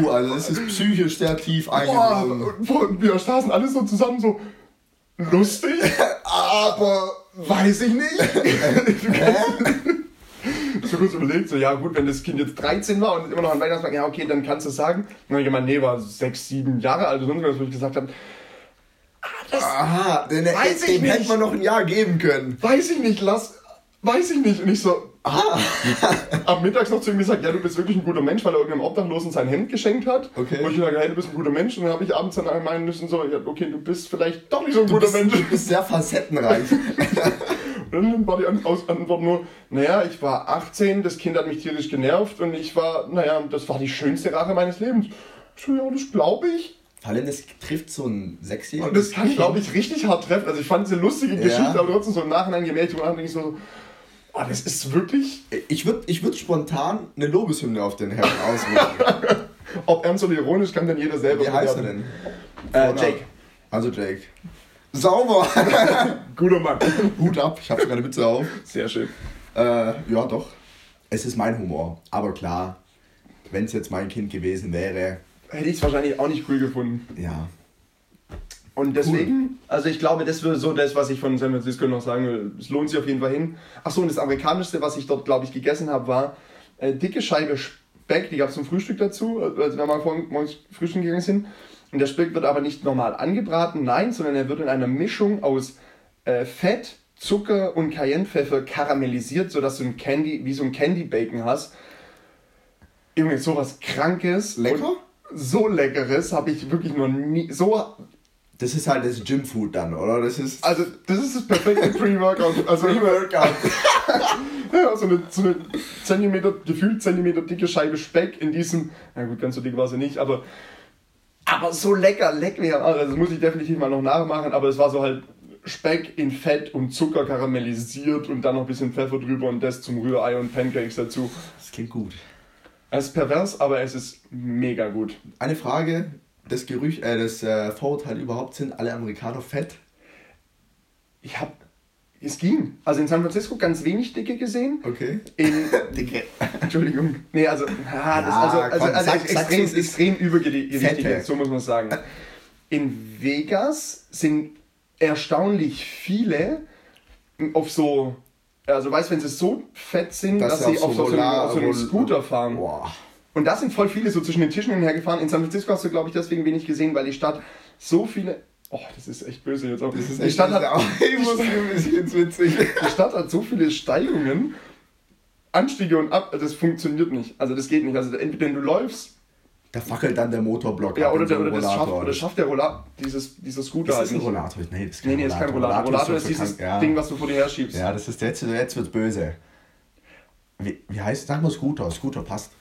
S2: Uh, also es ist psychisch sehr tief
S1: Boah, und und wir saßen alle so zusammen so, lustig, aber weiß ich nicht. So kurz überlegt, so, ja gut, wenn das Kind jetzt 13 war und immer noch an Weihnachtsmarkt, ja okay, dann kannst du es sagen. dann habe ich gemeint, nee, war 6, 7 Jahre alt, oder sonst was, wo ich gesagt habe, ah, das
S2: Aha, den,
S1: Weiß ich
S2: hätte
S1: nicht.
S2: man noch ein Jahr geben können.
S1: weiß ich nicht, lass, weiß ich nicht. Und ich so,
S2: Ah,
S1: am Mittags noch zu ihm gesagt, ja, du bist wirklich ein guter Mensch, weil er irgendeinem Obdachlosen sein Hemd geschenkt hat.
S2: Okay.
S1: Und ich gesagt, hey, du bist ein guter Mensch. Und dann habe ich abends dann meinen müssen, so, ja, okay, du bist vielleicht doch nicht so ein
S2: du
S1: guter
S2: bist,
S1: Mensch.
S2: du bist sehr facettenreich.
S1: Und dann war die Antwort nur, naja, ich war 18, das Kind hat mich tierisch genervt und ich war, naja, das war die schönste Rache meines Lebens. Ich so, ja, das glaube ich.
S2: Vor allem, das trifft so ein
S1: Und
S2: sechsjähriges
S1: das kann, glaube ich, richtig hart treffen. Also ich fand es eine lustige
S2: Ja.
S1: Geschichte, aber trotzdem so im Nachhinein gemerkt, und denke ich so, oh, das ist wirklich,
S2: Ich würde ich würd spontan eine Lobeshymne auf den Herrn ausrufen.
S1: ob ernst oder ironisch, kann dann jeder selber
S2: Wie heißt er denn?
S1: Äh, Jake.
S2: Also Jake. Sauber!
S1: Guter Mann.
S2: Hut ab, ich habe sogar eine Mütze auf.
S1: Sehr schön.
S2: Äh, ja, doch. Es ist mein Humor. Aber klar, wenn es jetzt mein Kind gewesen wäre,
S1: Hätte ich es wahrscheinlich auch nicht cool gefunden.
S2: ja.
S1: Und deswegen, also ich glaube, das wäre so das, was ich von San Francisco noch sagen will. Es lohnt sich auf jeden Fall hin. Achso, und das Amerikanischste, was ich dort, glaube ich, gegessen habe, war äh, dicke Scheibe Speck. Die gab es zum Frühstück dazu, als wir mal morgens frühstücken gegangen sind. Und der Speck wird aber nicht normal angebraten, nein, sondern er wird in einer Mischung aus äh, Fett, Zucker und Cayennepfeffer karamellisiert, sodass du ein Candy, wie so ein Candy Bacon hast. Irgendwie sowas Krankes.
S2: Lecker?
S1: So leckeres habe ich wirklich noch nie. So
S2: Das ist halt das Gymfood dann, oder? Das ist.
S1: Also, das ist das perfekte Pre-Workout. Also,
S2: Pre-Workout.
S1: ja, so eine, so eine Zentimeter, gefühlt Zentimeter dicke Scheibe Speck in diesem, na gut, ganz so dick war sie nicht, aber, aber so lecker, leck mir. Also, das muss ich definitiv mal noch nachmachen, aber es war so halt Speck in Fett und Zucker karamellisiert und dann noch ein bisschen Pfeffer drüber und das zum Rührei und Pancakes dazu.
S2: Das klingt gut.
S1: Es ist pervers, aber es ist mega gut.
S2: Eine Frage: Das Gerücht, äh, das äh, Vorurteil überhaupt sind alle Amerikaner fett?
S1: Ich hab, es ging. Also in San Francisco ganz wenig Dicke gesehen.
S2: Okay.
S1: In,
S2: Dicke.
S1: Entschuldigung. Nee, also, ah, das, also, also,
S2: komm,
S1: also
S2: sag-
S1: extrem,
S2: ist
S1: extrem übergewichtig,
S2: Fette.
S1: so muss man sagen. In Vegas sind erstaunlich viele auf so, also weißt wenn sie so fett sind, dass, sie auf so, so,
S2: Roller-
S1: auf so einem
S2: Roll-
S1: Scooter fahren.
S2: Boah.
S1: Und da sind voll viele so zwischen den Tischen hinhergefahren. In San Francisco hast du, glaube ich, deswegen wenig gesehen, weil die Stadt so viele. Oh, das ist echt böse jetzt auch.
S2: Das ist
S1: die Stadt hat,
S2: auch, ich muss ein bisschen witzig.
S1: die Stadt hat so viele Steigungen, Anstiege und Ab. Das funktioniert nicht. Also das geht nicht. Also entweder du läufst,
S2: Da fackelt dann der Motorblock
S1: ja, oder,
S2: so
S1: der, oder das schafft,
S2: Rollator.
S1: oder schafft der Rollator, dieses, dieser Scooter
S2: Ist
S1: halt
S2: das ein. Rollator? Nee, das ist kein
S1: Nee, nee, ist kein Rollator. Rollator ist
S2: so
S1: dieses
S2: ja.
S1: Ding, was du vor dir her schiebst.
S2: Ja, das ist jetzt, jetzt wird böse. Wie, wie heißt Sag mal Scooter. Scooter passt.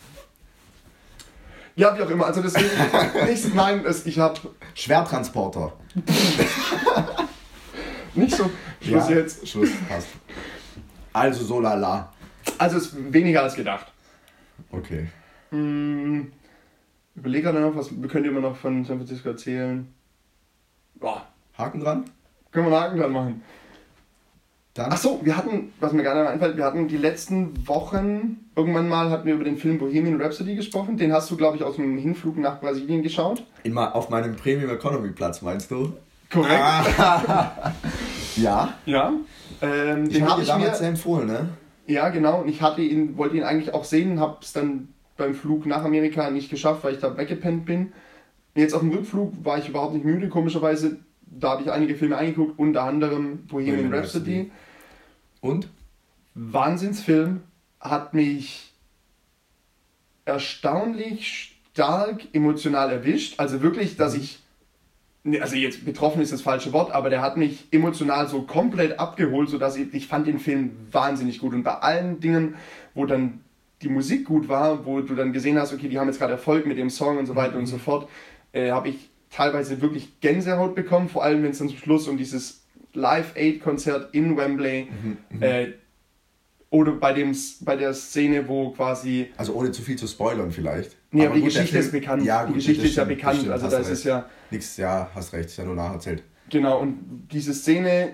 S1: Ja, wie auch immer. Also deswegen, nicht, nein, es, ich habe
S2: Schwertransporter.
S1: nicht so, Schluss
S2: ja,
S1: jetzt.
S2: Schluss, passt. Also so lala.
S1: Also es ist weniger als gedacht.
S2: Okay.
S1: Hm, überlege gerade noch, was wir können immer noch von San Francisco erzählen. Boah,
S2: Haken dran.
S1: können wir einen Haken dran machen.
S2: Dann.
S1: Ach so, wir hatten, was mir gerade einfällt, wir hatten die letzten Wochen, irgendwann mal hatten wir über den Film Bohemian Rhapsody gesprochen. Den hast du, glaube ich, aus dem Hinflug nach Brasilien geschaut.
S2: In, auf meinem Premium Economy Platz, meinst du?
S1: Korrekt.
S2: Ah. ja.
S1: Ja. Ähm, den
S2: habe
S1: ich
S2: damals
S1: mir.
S2: empfohlen, ne?
S1: Ja, genau. Und ich hatte ihn, wollte ihn eigentlich auch sehen, habe es dann beim Flug nach Amerika nicht geschafft, weil ich da weggepennt bin. Jetzt auf dem Rückflug war ich überhaupt nicht müde, komischerweise. Da habe ich einige Filme angeguckt, unter anderem Bohemian
S2: Bohemian
S1: Rhapsody.
S2: Rhapsody. Und?
S1: Wahnsinnsfilm, hat mich erstaunlich stark emotional erwischt. Also wirklich, dass ich, ne, also jetzt betroffen ist das falsche Wort, aber der hat mich emotional so komplett abgeholt, sodass ich, ich fand den Film wahnsinnig gut. Und bei allen Dingen, wo dann die Musik gut war, wo du dann gesehen hast, okay, die haben jetzt gerade Erfolg mit dem Song und so weiter und so fort, äh, habe ich teilweise wirklich Gänsehaut bekommen, vor allem wenn es dann zum Schluss um dieses Live-Aid-Konzert in Wembley äh, oder bei, dem, bei der Szene, wo quasi
S2: Also ohne zu viel zu spoilern vielleicht.
S1: Nee, aber die
S2: gut,
S1: Geschichte ist bekannt.
S2: Ja,
S1: Die
S2: gut,
S1: Geschichte
S2: das
S1: ist ja
S2: stimmt,
S1: bekannt,
S2: das stimmt,
S1: also
S2: hast
S1: da
S2: du
S1: ist ja-
S2: Nix, ja, hast recht, ist ja nur nacherzählt.
S1: Genau, und diese Szene,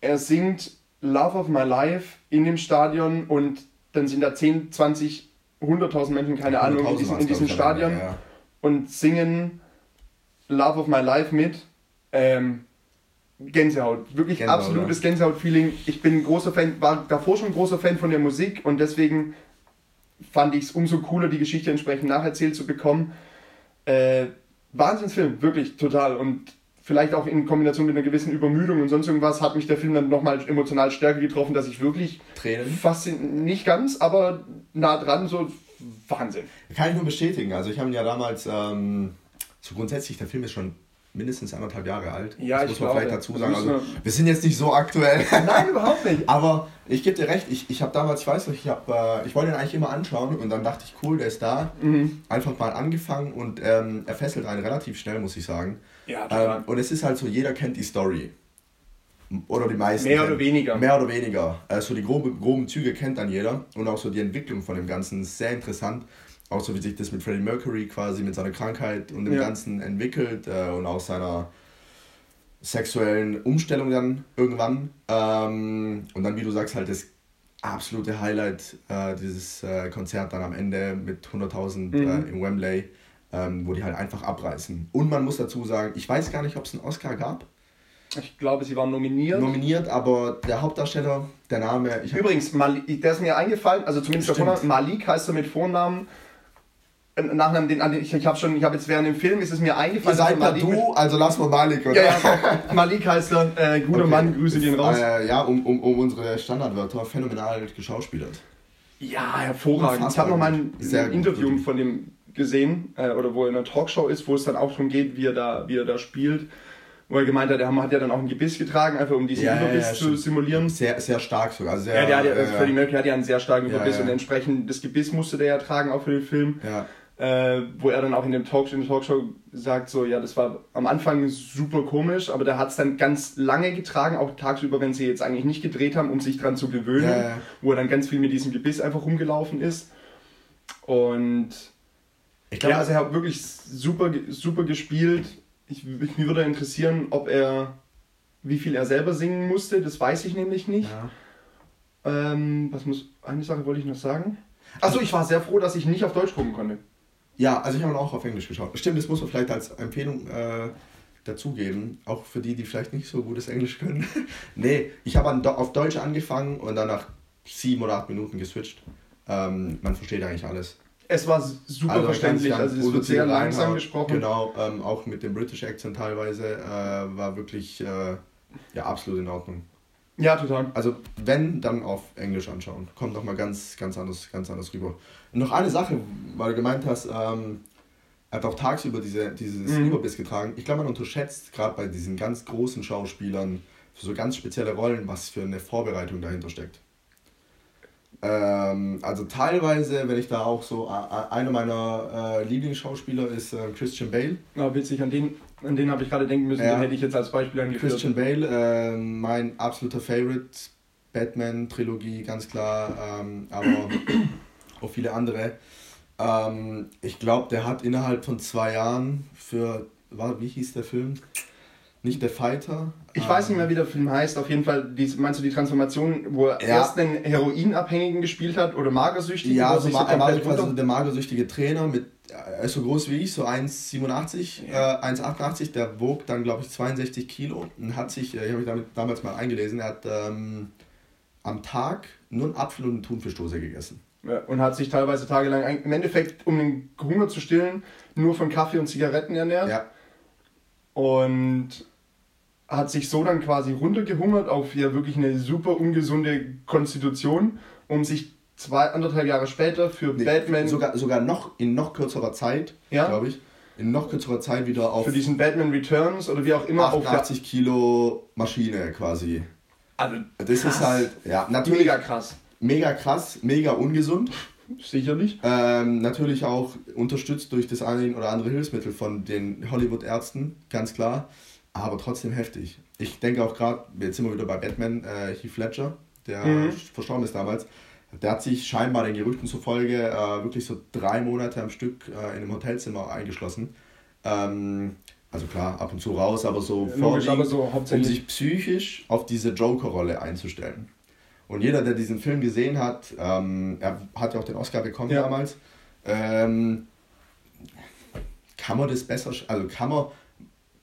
S1: er singt Love of My Life in dem Stadion und dann sind da 10, 20, 100.000 Menschen, keine Ahnung, in
S2: 100.000
S1: diesem, in diesem Stadion
S2: Ende, ja.
S1: und singen Love of My Life mit. Ähm, Gänsehaut, wirklich
S2: Gänsehaut,
S1: absolutes Gänsehaut-Feeling. Ich bin großer Fan, war davor schon ein großer Fan von der Musik und deswegen fand ich es umso cooler, die Geschichte entsprechend nacherzählt zu bekommen. Äh, Wahnsinnsfilm, wirklich total. Und vielleicht auch in Kombination mit einer gewissen Übermüdung und sonst irgendwas hat mich der Film dann nochmal emotional stärker getroffen, dass ich wirklich
S2: Tränen?
S1: fast nicht ganz, aber nah dran, so Wahnsinn.
S2: Kann ich nur bestätigen. Also ich habe ihn ja damals, ähm, so grundsätzlich, der Film ist schon mindestens anderthalb Jahre alt.
S1: Ja,
S2: das
S1: ich
S2: muss man
S1: glaube,
S2: vielleicht dazu sagen. Also,
S1: wir-
S2: wir sind jetzt nicht so aktuell.
S1: Nein, überhaupt nicht.
S2: Aber ich gebe dir recht, ich, ich habe damals, ich weiß noch, ich, hab, äh, ich wollte ihn eigentlich immer anschauen und dann dachte ich, cool, der ist da.
S1: Mhm.
S2: Einfach mal angefangen und ähm, er fesselt einen relativ schnell, muss ich sagen.
S1: Ja, total.
S2: Ähm, und es ist halt so, jeder kennt die Story. Oder die meisten.
S1: Mehr
S2: kennen-
S1: oder weniger.
S2: Mehr oder weniger. Also die grobe, groben Züge kennt dann jeder. Und auch so die Entwicklung von dem Ganzen ist sehr interessant. Auch so wie sich das mit Freddie Mercury quasi mit seiner Krankheit und dem
S1: Ja.
S2: Ganzen entwickelt äh, und auch seiner sexuellen Umstellung dann irgendwann. Ähm, und dann, wie du sagst, halt das absolute Highlight, äh, dieses äh, Konzert dann am Ende mit 100.000
S1: Mhm.
S2: äh, im Wembley, ähm, wo die halt einfach abreißen. Und man muss dazu sagen, ich weiß gar nicht, ob es einen Oscar gab,
S1: Ich glaube, sie waren nominiert.
S2: nominiert, aber der Hauptdarsteller, der Name,
S1: Übrigens, Malik, der ist mir eingefallen, also zumindest der. Vorname, Malik heißt er mit Vornamen. Äh, Nachnamen, den, an den- ich, ich habe schon, ich habe jetzt während dem Film ist es mir
S2: ihr
S1: eingefallen.
S2: seid
S1: dass er
S2: da du, also lass mal Malik, oder?
S1: Ja, ja, Malik heißt er, äh, guter
S2: Okay.
S1: Mann, Grüße gehen raus.
S2: Äh, ja, um, um, um unsere Standardwörter, phänomenal geschauspielert.
S1: Ja, hervorragend. Ich habe noch mal ein,
S2: gut.
S1: Ein
S2: gut,
S1: Interview
S2: wirklich.
S1: von dem gesehen, äh, oder wo er in einer Talkshow ist, wo es dann auch darum geht, wie er da, wie er da spielt. Wo er gemeint hat, er hat ja dann auch ein Gebiss getragen, einfach um diesen
S2: Ja, ja,
S1: Überbiss
S2: ja,
S1: zu
S2: stimmt.
S1: simulieren.
S2: Sehr, sehr stark sogar. Sehr,
S1: Ja, der hat ja,
S2: äh,
S1: Freddie Mercury hat ja einen sehr starken
S2: Ja,
S1: Überbiss
S2: ja.
S1: und entsprechend das Gebiss musste der ja tragen, auch für den Film.
S2: ja.
S1: Äh, wo er dann auch in, dem Talk, in der Talkshow sagt, so, ja, das war am Anfang super komisch, aber der hat es dann ganz lange getragen, auch tagsüber, wenn sie jetzt eigentlich nicht gedreht haben, um sich dran zu gewöhnen,
S2: Ja, ja.
S1: wo er dann ganz viel mit diesem Gebiss einfach rumgelaufen ist. Und
S2: Ich
S1: ja,
S2: glaube,
S1: also er hat wirklich super, super gespielt. Ich, mich würde interessieren, ob er, wie viel er selber singen musste, das weiß ich nämlich nicht.
S2: ja.
S1: Ähm, was muss, eine Sache wollte ich noch sagen. Achso, ich war sehr froh, dass ich nicht auf Deutsch gucken konnte.
S2: Ja, also ich habe auch auf Englisch geschaut. Stimmt, das muss man vielleicht als Empfehlung äh, dazugeben, auch für die, die vielleicht nicht so gutes Englisch können. nee, ich habe auf Deutsch angefangen und dann nach sieben oder acht Minuten geswitcht. Ähm, man versteht eigentlich alles.
S1: Es war super also verständlich, also es wird sehr langsam gesprochen.
S2: Genau, ähm, auch mit dem British Accent teilweise äh, war wirklich äh, ja, absolut in Ordnung.
S1: Ja, total.
S2: Also wenn, dann auf Englisch anschauen. Kommt nochmal ganz, ganz anders, ganz anders rüber. Und noch eine Sache, weil du gemeint hast, ähm, er hat auch tagsüber diese, dieses mhm. Überbiss getragen. Ich glaube, man unterschätzt gerade bei diesen ganz großen Schauspielern für so ganz spezielle Rollen, was für eine Vorbereitung dahinter steckt. Ähm, also teilweise, wenn ich da auch so, äh, einer meiner äh, Lieblingsschauspieler ist äh, Christian Bale.
S1: Ja, witzig, an den, an den habe ich gerade denken müssen, ja. den hätte ich jetzt als Beispiel
S2: angeführt. Christian Bale, äh, mein absoluter Favorite, Batman-Trilogie, ganz klar, ähm, aber auch viele andere. Ähm, ich glaube, der hat innerhalb von zwei Jahren für, war, wie hieß der Film? Nicht der Fighter.
S1: Ich ähm, weiß nicht mehr, wie der Film heißt. Auf jeden Fall, die, meinst du die Transformation, wo er ja. erst den Heroinabhängigen gespielt hat oder Magersüchtigen?
S2: Ja, also er war quasi der magersüchtige Trainer mit er ist so groß wie ich, so 1,87, ja. äh, 1,88. Der wog dann, glaube ich, 62 Kilo und hat sich, äh, ich habe mich damit, damals mal eingelesen, er hat ähm, am Tag nur einen Apfel und eine Thunfischdose gegessen.
S1: Ja, und hat sich teilweise tagelang, im Endeffekt, um den Hunger zu stillen, nur von Kaffee und Zigaretten ernährt. Ja. Und hat sich so dann quasi runtergehungert auf ja wirklich eine super ungesunde Konstitution, um sich zwei, anderthalb Jahre später für nee, Batman.
S2: Sogar, sogar noch in noch kürzerer Zeit, ja? glaube ich. In noch kürzerer Zeit wieder auf.
S1: Für diesen Batman Returns oder wie auch immer
S2: 88 auf Kilo Maschine quasi. Also, das krass. ist halt, ja, natürlich.
S1: Mega krass.
S2: Mega krass, mega ungesund.
S1: Sicherlich.
S2: Ähm, natürlich auch unterstützt durch das eine oder andere Hilfsmittel von den Hollywood-Ärzten, ganz klar. Aber trotzdem heftig. Ich denke auch gerade, jetzt sind wir wieder bei Batman, äh, Heath Ledger, der mhm. verstorben ist damals. Der hat sich scheinbar den Gerüchten zufolge äh, wirklich so drei Monate am Stück äh, in einem Hotelzimmer eingeschlossen. Ähm, also klar, ab und zu raus, aber so, Logisch, aber so um sich psychisch auf diese Joker-Rolle einzustellen. Und jeder, der diesen Film gesehen hat, ähm, er hat ja auch den Oscar bekommen ja. damals, ähm, kann man das besser, also kann man,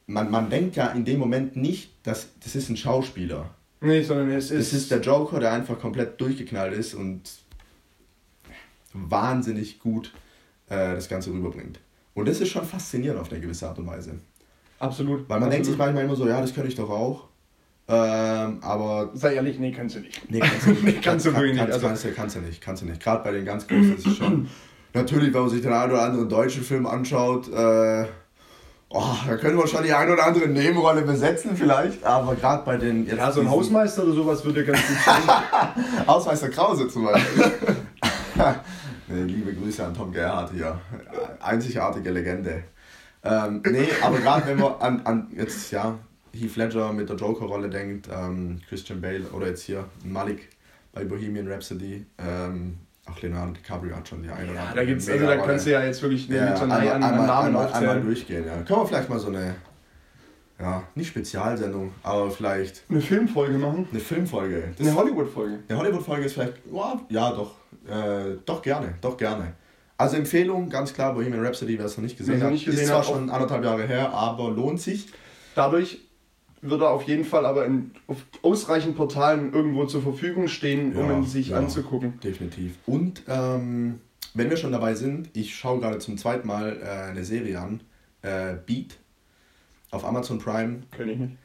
S2: man, man denkt ja in dem Moment nicht, dass das ist ein Schauspieler.
S1: Nee, sondern es ist...
S2: Es ist der Joker, der einfach komplett durchgeknallt ist und wahnsinnig gut äh, das Ganze rüberbringt. Und das ist schon faszinierend auf eine gewisse Art und Weise.
S1: Absolut.
S2: Weil man
S1: Absolut.
S2: denkt sich manchmal immer so, ja, das könnte ich doch auch. Ähm, aber.
S1: Sei ehrlich, nee, kannst du nicht.
S2: Nee, kannst du nicht. nee, kannst du wirklich nicht. Also, kannst, du, kannst du nicht, kannst du nicht. Gerade bei den ganz großen ist es schon. Natürlich, wenn man sich den einen oder anderen deutschen Film anschaut, äh, oh, da können wir schon die eine oder andere Nebenrolle besetzen vielleicht, aber gerade bei den...
S1: ja, so ein Hausmeister oder sowas würde ganz gut sein.
S2: Hausmeister Krause zum Beispiel. nee, liebe Grüße an Tom Gerhardt hier. Einzigartige Legende. Ähm, nee, aber gerade wenn man an, an jetzt, ja, Heath Ledger mit der Joker-Rolle denkt, ähm, Christian Bale oder jetzt hier Malik bei Bohemian Rhapsody, ähm, auch Leonardo DiCaprio hat schon die eine
S1: oder andere. Da gibt's, also da kannst du ja jetzt wirklich
S2: ja, mit so einmal, an, einmal, Namen einmal, einmal durchgehen. Ja. Können wir vielleicht mal so eine, ja, nicht Spezialsendung, aber vielleicht.
S1: Eine Filmfolge machen?
S2: Eine Filmfolge.
S1: Das eine Hollywood-Folge.
S2: Eine Hollywood-Folge ist vielleicht, oh, ja, doch, äh, doch gerne, doch gerne. Also Empfehlung, ganz klar, Bohemian Rhapsody, wer es noch nicht gesehen hat. Nicht gesehen ist zwar schon anderthalb Jahre her, aber lohnt sich.
S1: Dadurch wird er auf jeden Fall aber in, auf ausreichend Portalen irgendwo zur Verfügung stehen, um ja, ihn sich ja, anzugucken.
S2: Definitiv. Und ähm, wenn wir schon dabei sind, ich schaue gerade zum zweiten Mal äh, eine Serie an, äh, Beat, auf Amazon Prime.
S1: Kenn ich nicht.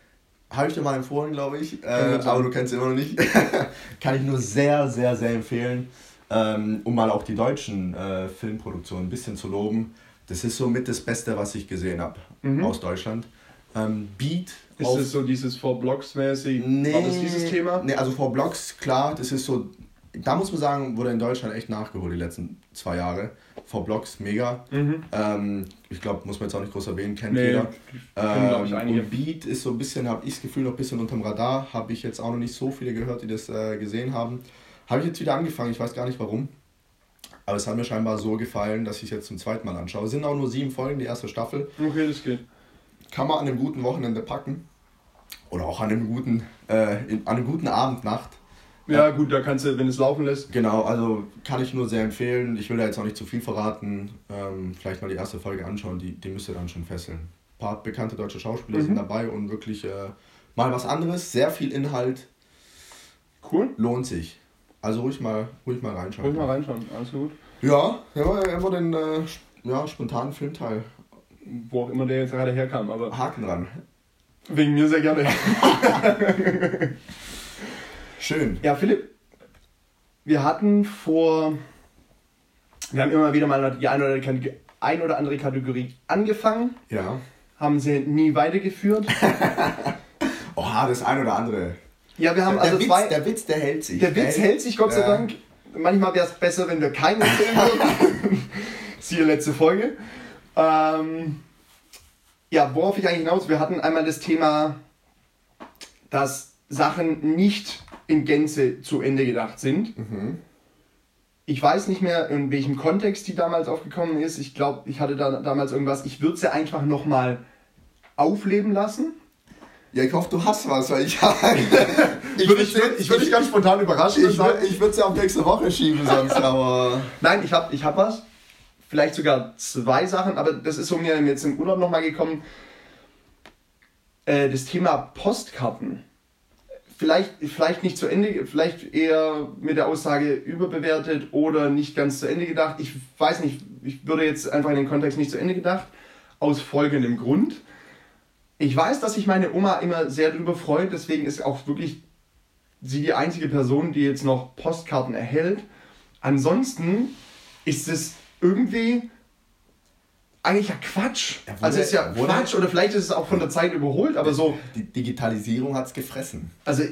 S2: Habe ich dir mal empfohlen, glaube ich, äh, aber du kennst sie immer noch nicht. Kann ich nur sehr, sehr, sehr empfehlen, ähm, um mal auch die deutschen äh, Filmproduktionen ein bisschen zu loben. Das ist somit das Beste, was ich gesehen habe mhm. aus Deutschland. Ähm, Beat.
S1: Ist es so dieses Four Blocks mäßig? Nee, War das dieses Thema?
S2: Nee, also Four Blocks, klar, das ist so. Da muss man sagen, wurde in Deutschland echt nachgeholt die letzten zwei Jahre. Four Blocks, mega. Mhm. Ähm, ich glaube, muss man jetzt auch nicht groß erwähnen, kennt nee, jeder. Ähm, und Beat ist so ein bisschen, habe ich das Gefühl, noch ein bisschen unterm Radar. Habe ich jetzt auch noch nicht so viele gehört, die das äh, gesehen haben. Habe ich jetzt wieder angefangen, ich weiß gar nicht warum. Aber es hat mir scheinbar so gefallen, dass ich es jetzt zum zweiten Mal anschaue. Es sind auch nur sieben Folgen, die erste Staffel.
S1: Okay, das geht
S2: kann man an einem guten Wochenende packen. Oder auch an einem guten, äh, in, an einem guten Abend, Nacht.
S1: Ja, gut, da kannst du, wenn es laufen lässt.
S2: Genau, also kann ich nur sehr empfehlen. Ich will da jetzt auch nicht zu viel verraten. Ähm, vielleicht mal die erste Folge anschauen, die, die müsst ihr dann schon fesseln. Ein paar bekannte deutsche Schauspieler mhm. sind dabei und wirklich äh, mal was anderes. Sehr viel Inhalt.
S1: Cool.
S2: Lohnt sich. Also ruhig mal, ruhig mal reinschauen.
S1: Ruhig mal reinschauen, alles gut.
S2: Ja, haben wir den äh, ja, spontanen Filmteil.
S1: Wo auch immer der jetzt gerade herkam, aber.
S2: Haken dran.
S1: Wegen mir sehr gerne.
S2: Schön.
S1: Ja, Philipp, wir hatten vor. Wir haben immer wieder mal die eine oder, ein oder andere Kategorie angefangen.
S2: Ja.
S1: Haben sie nie weitergeführt.
S2: Oha, das ein oder andere.
S1: Ja, wir haben
S2: der
S1: also
S2: Witz,
S1: zwei.
S2: Der Witz, der hält sich.
S1: Der Witz hält sich, Gott sei
S2: Ja.
S1: Dank. Manchmal wäre es besser, wenn wir keinen erzählen würden. Siehe letzte Folge. Ähm, ja, worauf ich eigentlich hinaus? Wir hatten einmal das Thema, dass Sachen nicht in Gänze zu Ende gedacht sind.
S2: Mhm.
S1: Ich weiß nicht mehr, in welchem Kontext die damals aufgekommen ist. Ich glaube, ich hatte da damals irgendwas. Ich würde sie einfach nochmal aufleben lassen.
S2: Ja, ich hoffe, du hast was, weil ich.
S1: Ich würde dich, ich würd dich ganz spontan überraschen.
S2: Ich, ich würde es ja auf nächste Woche schieben sonst, aber.
S1: Nein, ich habe ich hab was. Vielleicht sogar zwei Sachen, aber das ist so mir jetzt im Urlaub nochmal gekommen. Äh, das Thema Postkarten. Vielleicht, vielleicht nicht zu Ende, vielleicht eher mit der Aussage überbewertet oder nicht ganz zu Ende gedacht. Ich weiß nicht, ich würde jetzt einfach in den Kontext nicht zu Ende gedacht. Aus folgendem Grund. Ich weiß, dass sich meine Oma immer sehr darüber freut, deswegen ist auch wirklich sie die einzige Person, die jetzt noch Postkarten erhält. Ansonsten ist es irgendwie eigentlich ja Quatsch.
S2: Ja,
S1: also es ist ja Quatsch oder vielleicht ist es auch von der Zeit überholt, aber so,
S2: Die Digitalisierung hat's gefressen.
S1: also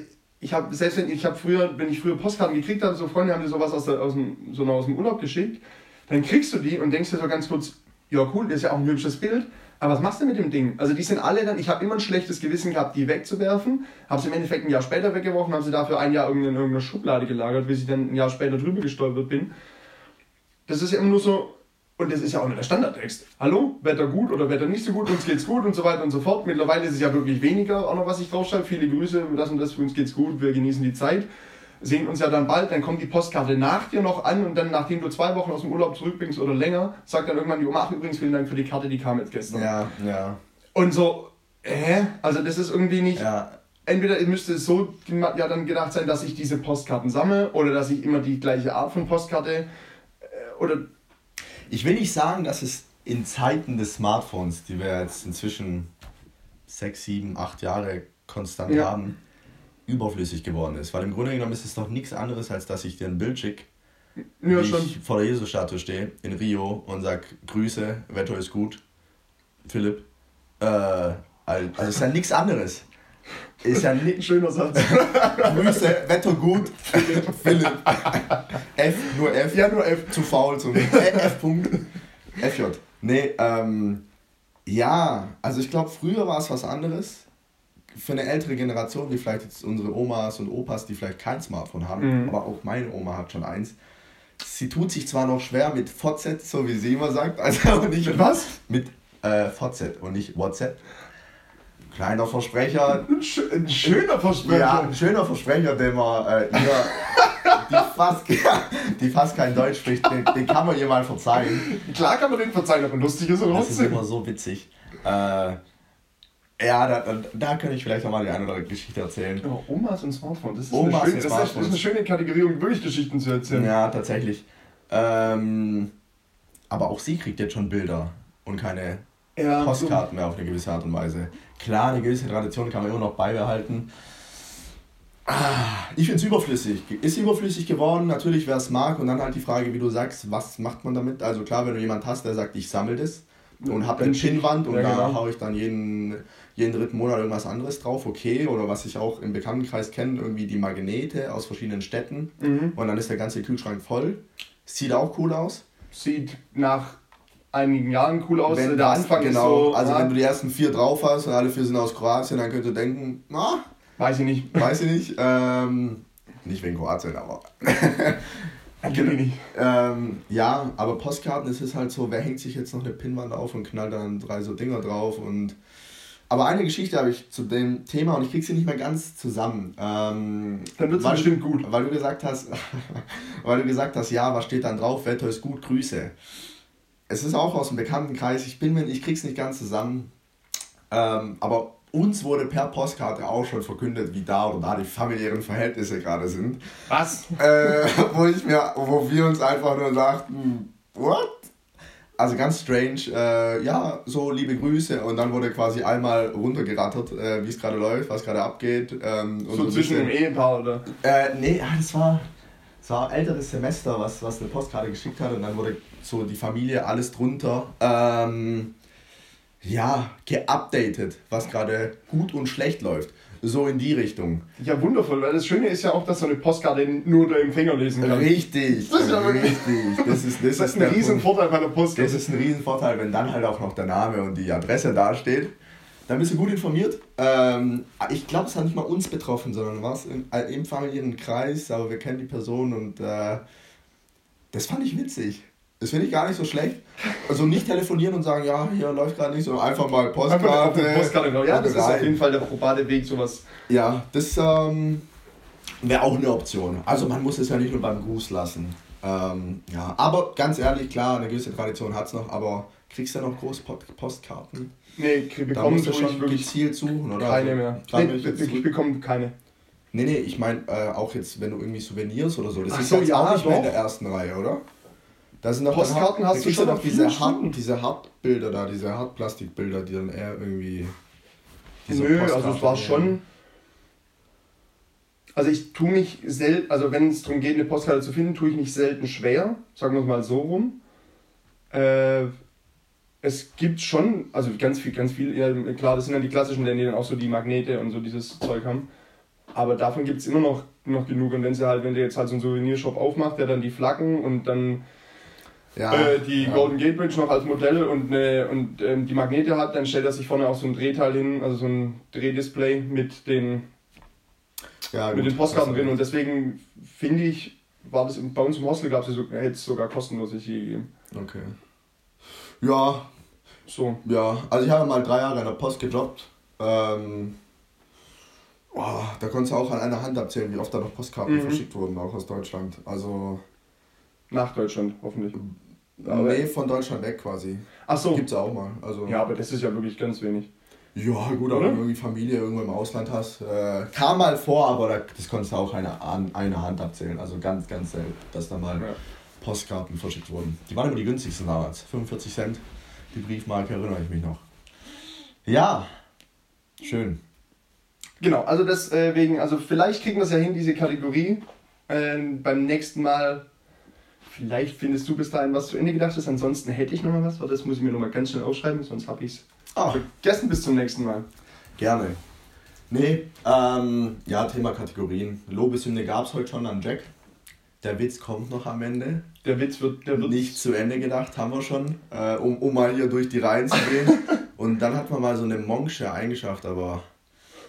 S1: ich habe selbst wenn ich habe früher, wenn ich früher Postkarten gekriegt habe, so Freunde haben dir sowas aus, der, aus, dem, so aus dem Urlaub geschickt, dann kriegst du die und denkst dir so ganz kurz, ja cool, das ist ja auch ein hübsches Bild, aber was machst du mit dem Ding? Also die sind alle dann, ich habe immer ein schlechtes Gewissen gehabt, die wegzuwerfen, habe sie im Endeffekt ein Jahr später weggeworfen, habe sie dafür ein Jahr in irgendeiner Schublade gelagert, bis ich dann ein Jahr später drüber gestolpert bin. Das ist ja immer nur so, und das ist ja auch nur der Standardtext. Hallo, Wetter gut oder Wetter nicht so gut, uns geht's gut und so weiter und so fort. Mittlerweile ist es ja wirklich weniger, auch noch was ich draufschreibe. Viele Grüße, das und das, für uns geht's gut, wir genießen die Zeit. Sehen uns ja dann bald, dann kommt die Postkarte nach dir noch an und dann, nachdem du zwei Wochen aus dem Urlaub zurückbringst oder länger, sagt dann irgendwann die Oma, ach übrigens, vielen Dank für die Karte, die kam jetzt gestern.
S2: Ja, ja.
S1: Und so, hä? Also das ist irgendwie nicht,
S2: Ja,
S1: entweder müsste es so ja dann gedacht sein, dass ich diese Postkarten sammle oder dass ich immer die gleiche Art von Postkarte oder
S2: Ich will nicht sagen, dass es in Zeiten des Smartphones, die wir jetzt inzwischen sechs, sieben, acht Jahre konstant
S1: Ja.
S2: haben, überflüssig geworden ist. Weil im Grunde genommen ist es doch nichts anderes, als dass ich dir ein Bild schicke,
S1: ja
S2: wie ich vor der Jesusstatue stehe in Rio und sag Grüße, Wetter ist gut, Philipp. Äh, also es ist ja nichts anderes. Ist ja
S1: ein
S2: ni
S1: schöner Satz.
S2: Grüße, Wetter gut, Philipp. F, nur F.
S1: ja, nur F.
S2: zu faul zum F. Punkt. FJ. Nee, ähm, ja, also ich glaube, früher war es was anderes. Für eine ältere Generation, wie vielleicht jetzt unsere Omas und Opas, die vielleicht kein Smartphone haben,
S1: Mhm.
S2: aber auch meine Oma hat schon eins. Sie tut sich zwar noch schwer mit VZ, so wie sie immer sagt, also nicht
S1: Mit was?
S2: Mit äh, VZ und nicht WhatsApp. Kleiner Versprecher,
S1: Ein, schö ein schöner Versprecher.
S2: ja, ein schöner Versprecher, den man äh, ihr, die, fast, die fast kein Deutsch spricht, den, den kann man ihr mal verzeihen.
S1: Klar kann man den verzeihen, aber lustig ist er
S2: Das ist immer so witzig. Äh, ja, da, da, da kann ich vielleicht nochmal die eine oder andere Geschichte erzählen.
S1: Oh, Omas und Smartphone, das ist,
S2: Omas
S1: eine, schöne, das, ist, das ist eine schöne Kategorie, um wirklich Geschichten zu erzählen.
S2: Ja, tatsächlich. Ähm, aber auch sie kriegt jetzt schon Bilder und keine
S1: Ja,
S2: Postkarten mehr auf eine gewisse Art und Weise. Klar, eine gewisse Tradition kann man immer noch beibehalten. Ah, Ich finde es überflüssig. Ist überflüssig geworden, natürlich wer es mag. Und dann halt die Frage, wie du sagst, was macht man damit? Also klar, wenn du jemanden hast, der sagt, ich sammle das und habe eine Pinnwand und
S1: ja,
S2: da
S1: genau.
S2: haue ich dann jeden, jeden dritten Monat irgendwas anderes drauf, okay. Oder was ich auch im Bekanntenkreis kenne, irgendwie die Magnete aus verschiedenen Städten.
S1: Mhm.
S2: Und dann ist der ganze Kühlschrank voll. Sieht auch cool aus.
S1: Sieht nach einigen Jahren cool aus.
S2: Wenn
S1: der
S2: das-
S1: Anfang
S2: genau,
S1: ist so,
S2: also
S1: ah,
S2: wenn du die ersten vier drauf hast und alle vier sind aus Kroatien, dann könntest du denken, na,
S1: weiß ich nicht.
S2: weiß ich nicht. Ähm, nicht wegen Kroatien, aber.
S1: Ich nicht.
S2: Ähm, ja, aber Postkarten ist es halt so, wer hängt sich jetzt noch eine Pinnwand auf und knallt dann drei so Dinger drauf und. Aber eine Geschichte habe ich zu dem Thema und ich krieg sie nicht mehr ganz zusammen. Ähm,
S1: Dann wird's
S2: weil-
S1: bestimmt gut.
S2: Weil du gesagt hast, weil du gesagt hast, ja, was steht dann drauf? Wetter ist gut, Grüße. Es ist auch aus dem Bekanntenkreis, ich bin mir, ich krieg's nicht ganz zusammen. Ähm, aber uns wurde per Postkarte auch schon verkündet, wie da oder da die familiären Verhältnisse gerade sind.
S1: Was?
S2: Äh, wo, ich mir, wo wir uns einfach nur dachten, what? Also ganz strange, äh, ja, so liebe Grüße und dann wurde quasi einmal runtergerattert, äh, wie es gerade läuft, was gerade abgeht. Ähm,
S1: so, so zwischen dem Ehepaar, oder?
S2: Äh, nee, das war, das war ein älteres Semester, was, was eine Postkarte geschickt hat und dann wurde so die Familie, alles drunter. Ähm, ja, geupdatet, was gerade gut und schlecht läuft. So in die Richtung.
S1: Ja, wundervoll, weil das Schöne ist ja auch, dass so eine Postkarte nur der Empfänger lesen kann.
S2: Richtig, das ist ja richtig. Das ist, das,
S1: das ist ein Riesenvorteil bei der Postkarte.
S2: Das ist ein Riesenvorteil, wenn dann halt auch noch der Name und die Adresse dasteht. Dann bist du gut informiert. Ähm, ich glaube, es hat nicht mal uns betroffen, sondern war es im, äh, im familiären Kreis, aber wir kennen die Person und äh, das fand ich witzig. Das finde ich gar nicht so schlecht. Also nicht telefonieren und sagen, ja, hier läuft gerade nicht, sondern einfach mal Postkarte. Einfach
S1: Postkarte genau. Ja, das ist auf jeden Fall der probate Weg, sowas.
S2: Ja, das ähm, wäre auch eine Option. Also man muss es ja nicht nur beim Gruß lassen. Ähm, ja, aber ganz ehrlich, klar, eine gewisse Tradition hat es noch, aber kriegst du ja noch große Postkarten?
S1: Nee, bekommen du schon wirklich
S2: gezielt suchen, oder?
S1: Keine mehr. Nee, ich bekomme keine.
S2: Nee, nee, ich meine äh, auch jetzt, wenn du irgendwie Souvenirs oder so, das Ach ist so, jetzt ja, auch nicht mehr in der ersten Reihe, oder? Da sind noch
S1: Postkarten hast du schon
S2: noch diese, Hart, diese Hartbilder da, diese Hartplastikbilder, die dann eher irgendwie.
S1: Nö, also es war schon. Also ich tue mich selten, also wenn es darum geht, eine Postkarte zu finden, tue ich mich selten schwer, sagen wir es mal so rum. Äh, es gibt schon, also ganz viel, ganz viel, ja, klar, das sind ja die klassischen, die dann auch so die Magnete und so dieses Zeug haben. Aber davon gibt es immer noch, noch genug. Und wenn sie halt, wenn der jetzt halt so einen Souvenirshop aufmacht, der dann die Flaggen und dann ja, äh, die ja. Golden Gate Bridge noch als Modell und, eine, und ähm, die Magnete hat, dann stellt er sich vorne auch so ein Drehteil hin, also so ein Drehdisplay mit den, ja, mit den Postkarten drin. Und deswegen finde ich, war das bei uns im Hostel gab es hätte es sogar kostenlos hier gegeben.
S2: Okay. Ja. So. Ja, also ich habe mal drei Jahre in der Post gejobbt. Ähm, oh, da konntest du auch an einer Hand erzählen, wie oft da noch Postkarten mhm. verschickt wurden, auch aus Deutschland. Also
S1: nach Deutschland, hoffentlich.
S2: Aber nee, von Deutschland weg quasi.
S1: Ach so.
S2: Gibt's auch mal. Also
S1: ja, aber das ist ja wirklich ganz wenig.
S2: Ja, gut, aber wenn du irgendwie Familie irgendwo im Ausland hast. Äh, kam mal vor, aber das konntest du auch eine, an einer Hand abzählen. Also ganz, ganz selten, dass da mal ja. Postkarten verschickt wurden. Die waren immer die günstigsten damals. 45 Cent. Die Briefmarke erinnere ich mich noch. Ja, schön.
S1: Genau, also deswegen, also vielleicht kriegen wir es ja hin, diese Kategorie. Ähm, beim nächsten Mal Vielleicht findest du bis dahin was zu Ende gedacht ist. Ansonsten hätte ich noch mal was. Das muss ich mir noch mal ganz schnell aufschreiben, sonst habe ich es oh. vergessen bis zum nächsten Mal.
S2: Gerne. Nee, ähm, ja, Thema Kategorien. Lobeshymne gab es heute schon an Jack. Der Witz kommt noch am Ende.
S1: Der Witz wird, der wird
S2: nicht zu Ende gedacht, haben wir schon, äh, um, um mal hier durch die Reihen zu gehen. Und dann hat man mal so eine Monksche eingeschafft, aber.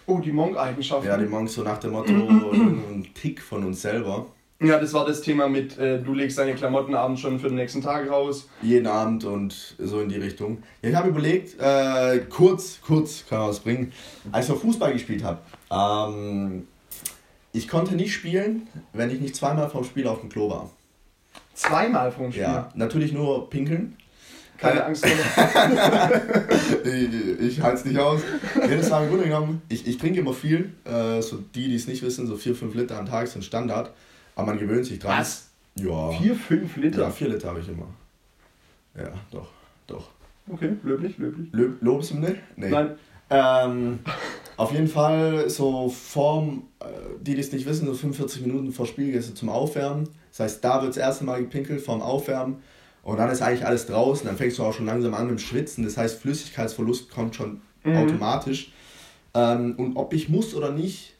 S1: Oh, die Monk-Eigenschaften.
S2: Ja, die Monks so nach dem Motto, ein Tick von uns selber.
S1: Ja, das war das Thema mit, äh, du legst deine Klamotten abends schon für den nächsten Tag raus.
S2: Jeden Abend und so in die Richtung. Ja, ich habe überlegt, äh, kurz, kurz kann man was bringen, als ich noch Fußball gespielt habe. Ähm, ich konnte nicht spielen, wenn ich nicht zweimal vom Spiel auf dem Klo war.
S1: Zweimal vom Spiel?
S2: Ja, natürlich nur pinkeln.
S1: Keine äh, Angst
S2: ich ich halte es nicht aus. Nee, das war im Grunde genommen, ich, ich trinke immer viel. Äh, so die, die es nicht wissen, so 4-5 Liter am Tag sind Standard. Aber man gewöhnt sich dran.
S1: Was?
S2: Ja.
S1: Vier, fünf Liter?
S2: Ja, vier Liter habe ich immer. Ja, doch, doch.
S1: Okay, löblich, löblich.
S2: Löb, Lobeshymne? Nee.
S1: Nein.
S2: Ähm, auf jeden Fall so Form, äh, die das nicht wissen, so 45 Minuten vor Spiel gehst du zum Aufwärmen. Das heißt, da wird das erste Mal gepinkelt vorm Aufwärmen. Und dann ist eigentlich alles draußen. Dann fängst du auch schon langsam an mit dem Schwitzen. Das heißt, Flüssigkeitsverlust kommt schon mhm. automatisch. Ähm, und ob ich muss oder nicht,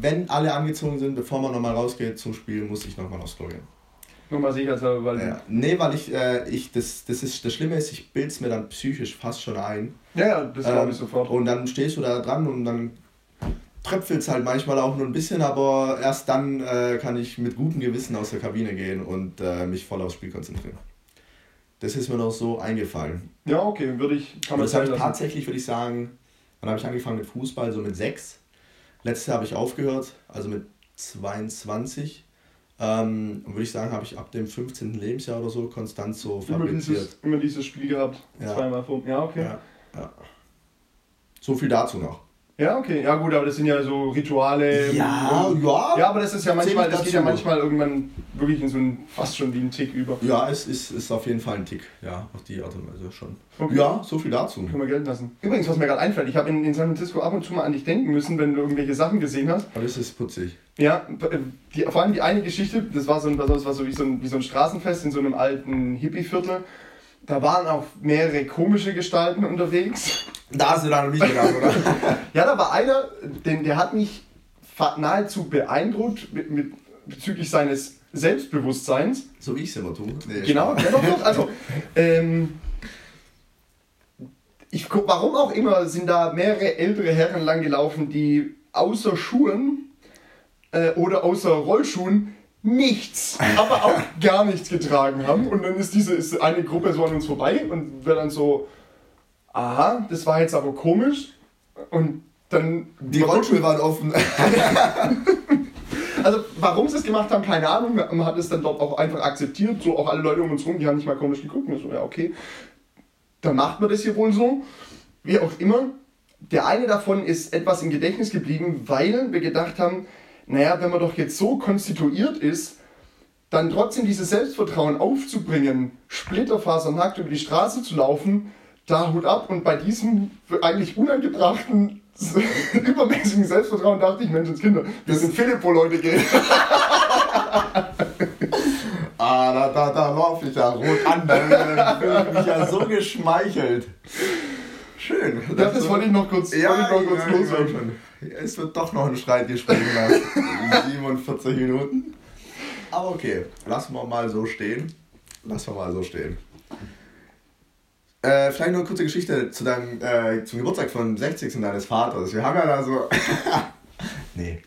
S2: wenn alle angezogen sind, bevor man nochmal rausgeht zum Spiel, muss ich nochmal aufs Klo gehen.
S1: Nochmal sicher, weil.
S2: Ja. Nee, weil ich, äh, ich das, das, ist, das Schlimme ist, ich bilde es mir dann psychisch fast schon ein.
S1: Ja, das glaube ähm, ich sofort.
S2: Und dann stehst du da dran und dann tröpfelt es halt manchmal auch nur ein bisschen, aber erst dann äh, kann ich mit gutem Gewissen aus der Kabine gehen und äh, mich voll aufs Spiel konzentrieren. Das ist mir noch so eingefallen.
S1: Ja, okay, würde ich.
S2: Kann man das habe ich tatsächlich, würde ich sagen, dann habe ich angefangen mit Fußball, so mit sechs. Letztes Jahr habe ich aufgehört, also mit 22. Ähm, und würde ich sagen, habe ich ab dem 15. Lebensjahr oder so konstant so
S1: fabriziert. Immer dieses, immer dieses Spiel gehabt, ja. zweimal vor. Ja, okay.
S2: Ja, ja. So viel dazu noch.
S1: Ja, okay. Ja gut, aber das sind ja so Rituale.
S2: Ja, ja.
S1: Ja, aber das ist ja manchmal, das geht ja manchmal irgendwann wirklich in so ein, fast schon wie ein Tick über.
S2: Ja, es ist, ist auf jeden Fall ein Tick. Ja, auf die Art und Weise schon.
S1: Okay.
S2: Ja, so viel dazu.
S1: Können wir gelten lassen. Übrigens, was mir gerade einfällt, ich habe in, in San Francisco ab und zu mal an dich denken müssen, wenn du irgendwelche Sachen gesehen hast.
S2: Aber das ist putzig.
S1: Ja, die, vor allem die eine Geschichte, das war so, ein, das war so, wie, so ein, wie so ein Straßenfest in so einem alten Hippie-Viertel. Da waren auch mehrere komische Gestalten unterwegs.
S2: Da hast du dann nicht gedacht, oder?
S1: Ja, da war einer, den, der hat mich nahezu beeindruckt mit, mit, bezüglich seines Selbstbewusstseins.
S2: so wie ich es immer tue. Nee,
S1: Genau, ja, doch, doch. Also, ähm, ich, warum auch immer sind da mehrere ältere Herren lang gelaufen, die außer Schuhen äh, oder außer Rollschuhen nichts, aber auch gar nichts getragen haben. Und dann ist diese ist eine Gruppe so an uns vorbei und wir dann so, aha, das war jetzt aber komisch. Und dann.
S2: Die Rollschuhe waren offen.
S1: Also, warum sie es gemacht haben, keine Ahnung. Man hat es dann dort auch einfach akzeptiert. So auch alle Leute um uns rum, die haben nicht mal komisch geguckt. Und so, ja, okay. Dann macht man das hier wohl so. Wie auch immer. Der eine davon ist etwas im Gedächtnis geblieben, weil wir gedacht haben, naja, wenn man doch jetzt so konstituiert ist, dann trotzdem dieses Selbstvertrauen aufzubringen, splitterfasernackt über die Straße zu laufen, da Hut ab. Und bei diesem eigentlich unangebrachten, übermäßigen Selbstvertrauen dachte ich, Menschenskinder, wir sind Filippo-Leute, gell?
S2: Ah, da, da, da laufe ich ja rot an. Da fühle ich mich ja so geschmeichelt. Schön.
S1: Ja, das wollte ich noch kurz,
S2: Ja,
S1: ich noch kurz
S2: ja, ich
S1: loswerden.
S2: Es wird doch noch ein Streitgespräch nach 47 Minuten. Aber okay, lassen wir mal so stehen. Lassen wir mal so stehen. Äh, vielleicht noch eine kurze Geschichte zu deinem, äh, zum Geburtstag vom 60. deines Vaters. Wir haben ja da so. nee.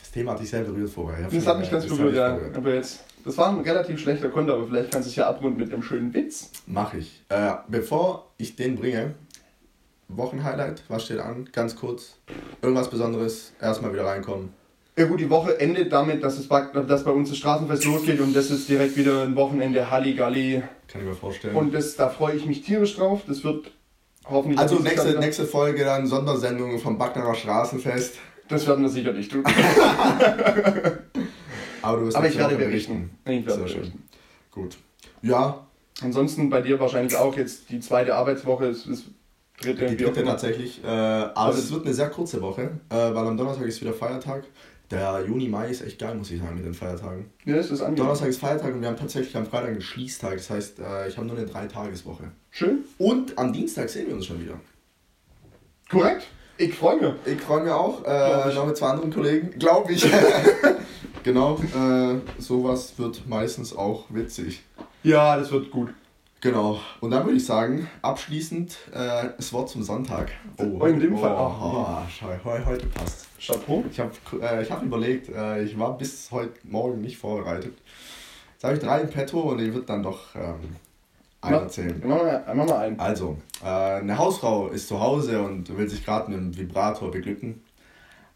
S2: Das Thema hat dich sehr berührt vorher.
S1: Das hat mich ganz
S2: das
S1: berührt, ja.
S2: berührt.
S1: Aber jetzt, das war ein relativ schlechter Konter, aber vielleicht kannst du es ja abrunden mit einem schönen Witz.
S2: Mach ich. Äh, bevor ich den bringe, Wochenhighlight, was steht an? Ganz kurz. Irgendwas Besonderes, erstmal wieder reinkommen.
S1: Ja gut, die Woche endet damit, dass, es bei, dass bei uns das Straßenfest losgeht und das ist direkt wieder ein Wochenende Halligalli.
S2: Kann ich mir vorstellen.
S1: Und das, da freue ich mich tierisch drauf. Das wird hoffentlich...
S2: also nächste, nächste Folge dann Sondersendung vom Backnerer Straßenfest.
S1: Das werden wir sicherlich tun.
S2: Aber du wirst
S1: Aber ich werde berichten. Ich werde
S2: Sehr schön.
S1: berichten.
S2: Gut. Ja,
S1: Ansonsten bei dir wahrscheinlich auch jetzt die zweite Arbeitswoche ist, ist dritte.
S2: die dritte tatsächlich. Äh, aber
S1: Also-
S2: es wird eine sehr kurze Woche, äh, weil am Donnerstag ist wieder Feiertag. Der Juni, Mai ist echt geil, muss ich sagen, mit den Feiertagen.
S1: Ja, das ist angenehm.
S2: Donnerstag ist Feiertag und wir haben tatsächlich am Freitag einen Schließtag. Das heißt, äh, ich habe nur eine Dreitageswoche.
S1: Schön.
S2: Und am Dienstag sehen wir uns schon wieder.
S1: Korrekt. Ich freue mich.
S2: Ich freue mich auch, äh, noch mit zwei anderen Kollegen, glaube ich. genau, äh, sowas wird meistens auch witzig.
S1: Ja, das wird gut.
S2: Genau, und dann würde ich sagen, abschließend äh, das Wort zum Sonntag.
S1: Oh, in dem
S2: oh,
S1: Fall.
S2: Oh,
S1: Oh.
S2: schau, heu, heute passt.
S1: Chapeau.
S2: Ich habe äh, ich hab überlegt, äh, ich war bis heute Morgen nicht vorbereitet. Jetzt habe ich drei im Petto und ich würde dann doch ähm, einen
S1: Mach-
S2: erzählen.
S1: Mach mal, mach mal ein.
S2: Also, äh, eine Hausfrau ist zu Hause und will sich gerade mit einem Vibrator beglücken.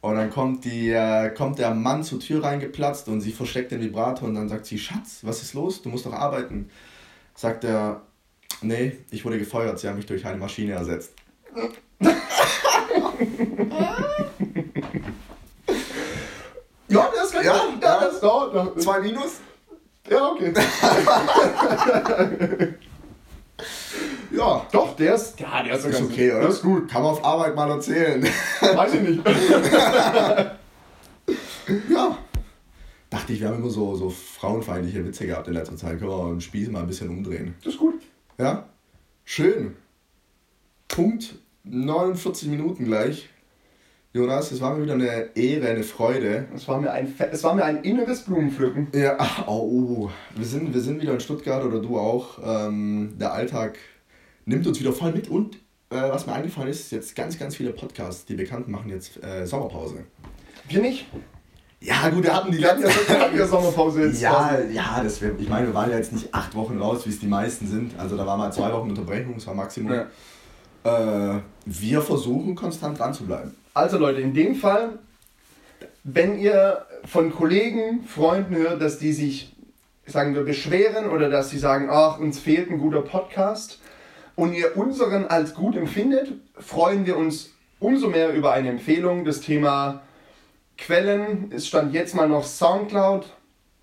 S2: Und dann kommt, die, äh, kommt der Mann zur Tür reingeplatzt und sie versteckt den Vibrator und dann sagt sie, Schatz, was ist los? Du musst doch arbeiten. Sagt er, nee, ich wurde gefeuert, sie haben mich durch eine Maschine ersetzt.
S1: Ja, das kann
S2: Ja,
S1: ja, das dauert noch.
S2: Zwei Minus?
S1: Ja, okay.
S2: Ja,
S1: Doch, der ist. Ja, der ist,
S2: ist okay, oder?
S1: Der ist gut.
S2: Kann man auf Arbeit mal erzählen.
S1: Weiß ich nicht.
S2: ja. Dachte ich, wir haben immer so, so frauenfeindliche Witze gehabt in letzter Zeit. Können wir den Spieß mal ein bisschen umdrehen.
S1: Das ist gut.
S2: Ja, schön. Punkt 49 Minuten gleich. Jonas, es war mir wieder eine Ehre, eine Freude.
S1: Es war mir ein, es war mir ein inneres Blumenpflücken.
S2: Ja, oh, oh. Wir, sind, wir sind wieder in Stuttgart oder du auch. Ähm, der Alltag nimmt uns wieder voll mit und äh, was mir eingefallen ist, jetzt ganz, ganz viele Podcasts, die Bekannten machen jetzt äh, Sommerpause.
S1: Wir nicht.
S2: Ja, gut, wir hatten die
S1: hatten ja, Sommerpause jetzt.
S2: Ja, ja, das wär, ich meine, wir waren ja jetzt nicht acht Wochen raus, wie es die meisten sind. Also da war mal zwei Wochen Unterbrechung, das war Maximum.
S1: Ja.
S2: Äh, wir versuchen konstant dran zu bleiben.
S1: Also Leute, in dem Fall, wenn ihr von Kollegen, Freunden hört, dass die sich, sagen wir, beschweren oder dass sie sagen, ach, uns fehlt ein guter Podcast, und ihr unseren als gut empfindet, freuen wir uns umso mehr über eine Empfehlung. Das Thema Quellen ist stand jetzt mal noch Soundcloud.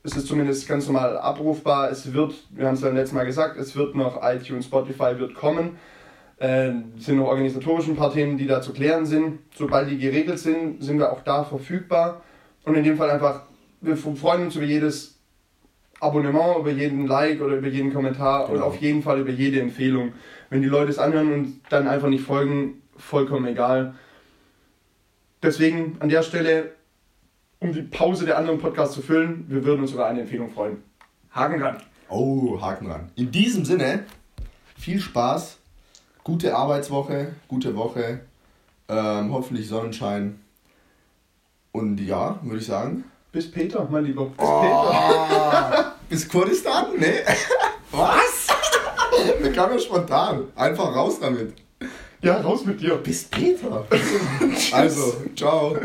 S1: Es ist zumindest ganz normal abrufbar. Es wird, wir haben es ja letztes Mal gesagt, es wird noch iTunes, Spotify wird kommen. Äh, sind noch organisatorisch ein paar Themen, die da zu klären sind. Sobald die geregelt sind, sind wir auch da verfügbar. Und in dem Fall einfach, wir freuen uns über jedes Abonnement, über jeden Like oder über jeden Kommentar genau. und auf jeden Fall über jede Empfehlung. Wenn die Leute es anhören und dann einfach nicht folgen, vollkommen egal. Deswegen an der Stelle, um die Pause der anderen Podcasts zu füllen, wir würden uns über eine Empfehlung freuen. Haken ran.
S2: Oh, Haken ran. In diesem Sinne, viel Spaß gute Arbeitswoche, gute Woche, ähm, hoffentlich Sonnenschein. Und ja, würde ich sagen.
S1: Bis Peter, mein Lieber. Bis
S2: oh, Peter. Bis Kurdistan? Nee. Was? Wir kamen ja spontan. Einfach raus damit.
S1: Ja, raus mit dir.
S2: Bis Peter. also, ciao.